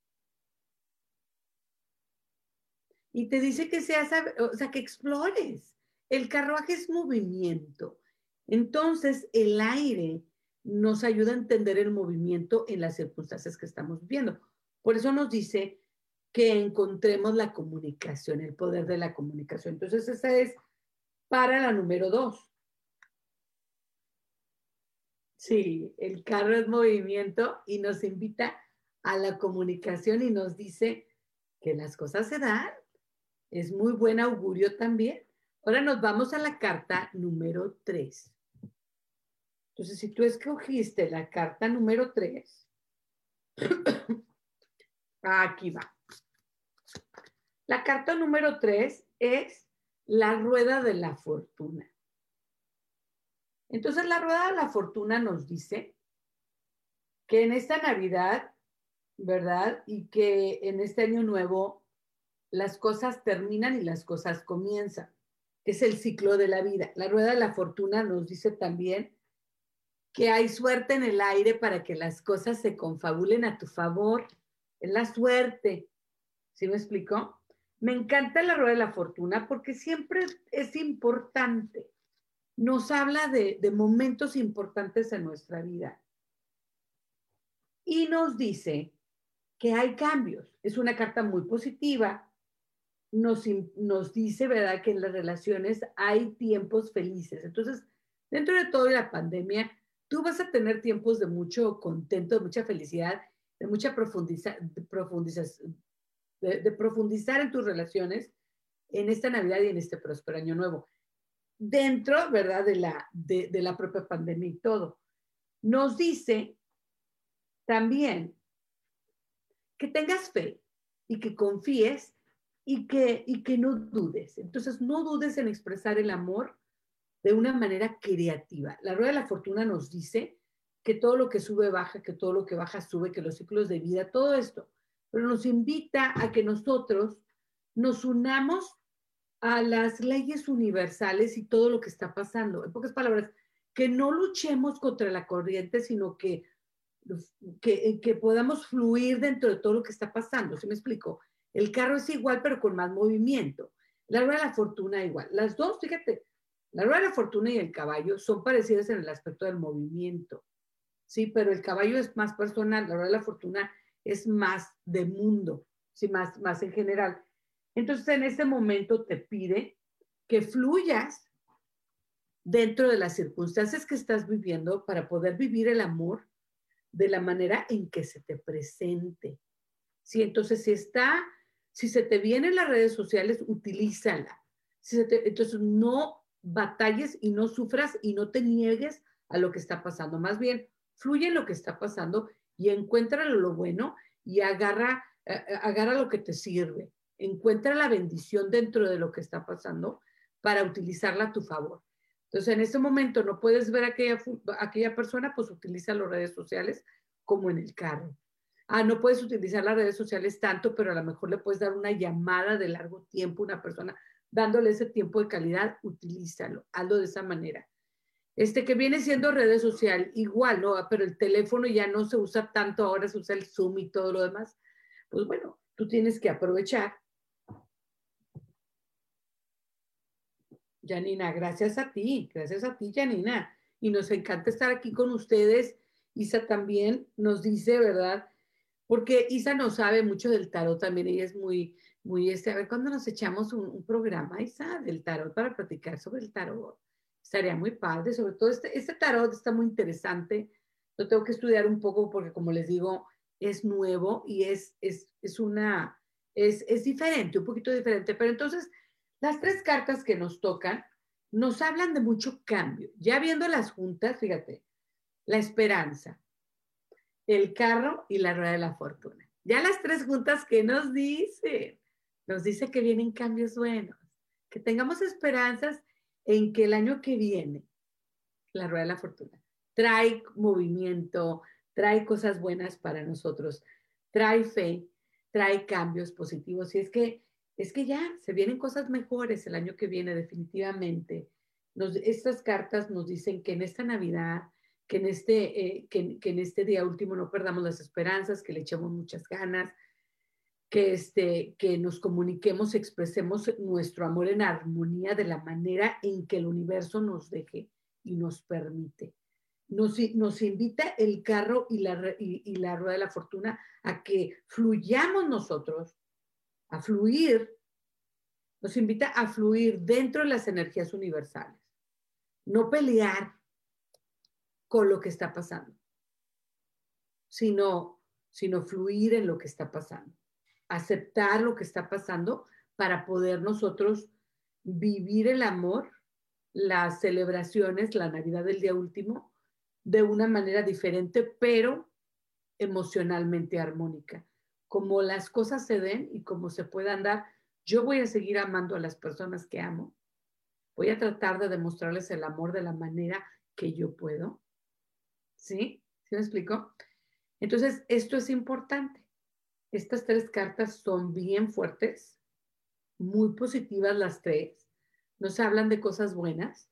Y te dice que seas, o sea, que explores. El carruaje es movimiento. Entonces, el aire nos ayuda a entender el movimiento en las circunstancias que estamos viviendo. Por eso nos dice que encontremos la comunicación, el poder de la comunicación. Entonces, esa es para la número dos. Sí, el carro es movimiento y nos invita a la comunicación y nos dice que las cosas se dan. Es muy buen augurio también. Ahora nos vamos a la carta número tres. Entonces, si tú escogiste la carta número tres, aquí va. La carta número tres es la rueda de la fortuna. Entonces, la rueda de la fortuna nos dice que en esta Navidad, ¿verdad? Y que en este año nuevo las cosas terminan y las cosas comienzan. Es el ciclo de la vida. La rueda de la fortuna nos dice también que hay suerte en el aire para que las cosas se confabulen a tu favor. Es la suerte. ¿Sí me explico? Me encanta la rueda de la fortuna porque siempre es importante. Nos habla de, momentos importantes en nuestra vida. Y nos dice que hay cambios. Es una carta muy positiva. Nos, nos dice, ¿verdad?, que en las relaciones hay tiempos felices. Entonces, dentro de toda la pandemia, tú vas a tener tiempos de mucho contento, de mucha felicidad, de mucha profundización, de, profundizar en tus relaciones en esta Navidad y en este próspero año nuevo, dentro, ¿verdad?, de la, de, la propia pandemia y todo. Nos dice también que tengas fe y que confíes y que, y que no dudes. Entonces, no dudes en expresar el amor de una manera creativa. La rueda de la fortuna nos dice que todo lo que sube baja, que todo lo que baja sube, que los ciclos de vida, todo esto pero nos invita a que nosotros nos unamos a las leyes universales y todo lo que está pasando. En pocas palabras, que no luchemos contra la corriente, sino que, que, podamos fluir dentro de todo lo que está pasando. ¿Sí me explico? El carro es igual, pero con más movimiento. La rueda de la fortuna igual. Las dos, fíjate, la rueda de la fortuna y el caballo son parecidas en el aspecto del movimiento. Sí, pero el caballo es más personal, la rueda de la fortuna es más de mundo, ¿sí? más, más en general. Entonces, en este momento te pide que fluyas dentro de las circunstancias que estás viviendo para poder vivir el amor de la manera en que se te presente. Sí, entonces si está, si se te viene en las redes sociales, utilízala. Si entonces no batalles y no sufras y no te niegues a lo que está pasando. Más bien, fluye lo que está pasando y encuentra lo bueno y agarra, agarra lo que te sirve. Encuentra la bendición dentro de lo que está pasando para utilizarla a tu favor. Entonces, en este momento no puedes ver a aquella, aquella persona, pues utiliza las redes sociales como en el carro. Ah, no puedes utilizar las redes sociales tanto, pero a lo mejor le puedes dar una llamada de largo tiempo a una persona dándole ese tiempo de calidad, utilízalo, hazlo de esa manera. Este que viene siendo redes social, igual, ¿no? Pero el teléfono ya no se usa tanto, ahora se usa el Zoom y todo lo demás. Pues bueno, tú tienes que aprovechar. Janina, gracias a ti, gracias a ti, Janina. Y nos encanta estar aquí con ustedes. Isa también nos dice, ¿verdad? Porque Isa no sabe mucho del tarot también, ella es muy, muy, este, a ver, ¿cuándo nos echamos un, programa, Isa, del tarot para platicar sobre el tarot? Estaría muy padre, sobre todo este, este tarot está muy interesante, lo tengo que estudiar un poco porque como les digo, es nuevo y es, es, es una, es, es diferente, un poquito diferente, pero entonces las tres cartas que nos tocan nos hablan de mucho cambio. Ya viendo las juntas, fíjate, la esperanza, el carro y la rueda de la fortuna. Ya las tres juntas, ¿qué nos dicen? Nos dice que vienen cambios buenos, que tengamos esperanzas en que el año que viene, la rueda de la fortuna, trae movimiento, trae cosas buenas para nosotros, trae fe, trae cambios positivos. Y es que, es que ya se vienen cosas mejores el año que viene, definitivamente. estas cartas nos dicen que en esta Navidad, que en este, eh, que, en este día último no perdamos las esperanzas, que le echemos muchas ganas, que, este, que nos comuniquemos, expresemos nuestro amor en armonía de la manera en que el universo nos deje y nos permite. Nos, nos invita el carro y la, y la rueda de la fortuna a que fluyamos nosotros, a fluir, nos invita a fluir dentro de las energías universales, no pelear, con lo que está pasando, sino, sino fluir en lo que está pasando, aceptar lo que está pasando para poder nosotros vivir el amor, las celebraciones, la Navidad del día último, de una manera diferente, pero emocionalmente armónica. Como las cosas se den y como se puedan dar, yo voy a seguir amando a las personas que amo. Voy a tratar de demostrarles el amor de la manera que yo puedo. ¿Sí? ¿Sí me explico? Entonces, esto es importante. Estas tres cartas son bien fuertes, muy positivas las tres, nos hablan de cosas buenas.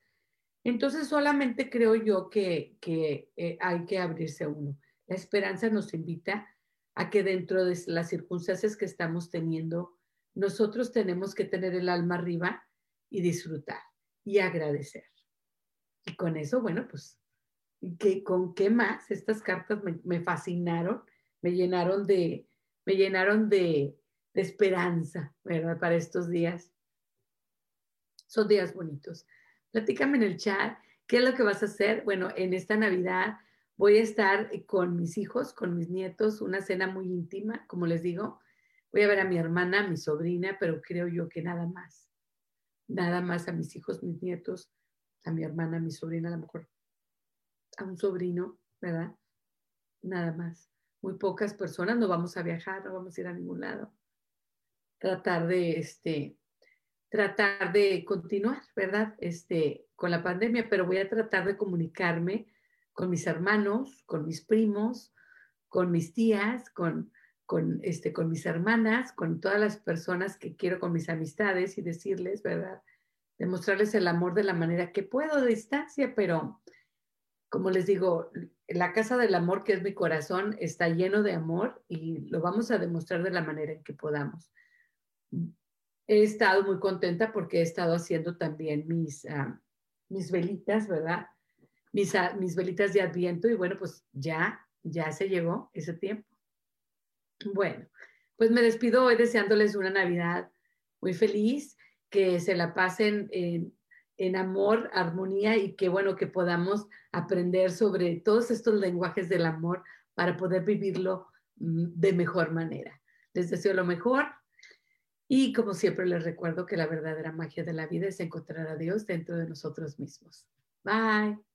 Entonces, solamente creo yo que, eh, hay que abrirse a uno. La esperanza nos invita a que dentro de las circunstancias que estamos teniendo, nosotros tenemos que tener el alma arriba y disfrutar y agradecer. Y con eso, bueno, pues que, con qué más estas cartas me, fascinaron, me llenaron de, me llenaron de, esperanza, ¿verdad? Para estos días. Son días bonitos. Platícame en el chat, ¿qué es lo que vas a hacer? Bueno, en esta Navidad voy a estar con mis hijos, con mis nietos, una cena muy íntima, como les digo. Voy a ver a mi hermana, a mi sobrina, pero creo yo que nada más. Nada más a mis hijos, mis nietos, a mi hermana, a mi sobrina, a lo mejor a un sobrino, ¿verdad? Nada más. Muy pocas personas, no vamos a viajar, no vamos a ir a ningún lado. Tratar de, este, tratar de continuar, ¿verdad? Este, con la pandemia, pero voy a tratar de comunicarme con mis hermanos, con mis primos, con mis tías, con, con, este, con mis hermanas, con todas las personas que quiero, con mis amistades y decirles, ¿verdad? Demostrarles el amor de la manera que puedo de distancia, pero como les digo, la casa del amor, que es mi corazón, está lleno de amor y lo vamos a demostrar de la manera en que podamos. He estado muy contenta porque he estado haciendo también mis, ah, mis velitas, ¿verdad? Mis, ah, mis velitas de adviento y bueno, pues ya, ya se llegó ese tiempo. Bueno, pues me despido hoy deseándoles una Navidad muy feliz, que se la pasen en, en amor, armonía y que bueno, que podamos aprender sobre todos estos lenguajes del amor para poder vivirlo mm, de mejor manera. Les deseo lo mejor y como siempre les recuerdo que la verdadera magia de la vida es encontrar a Dios dentro de nosotros mismos. Bye.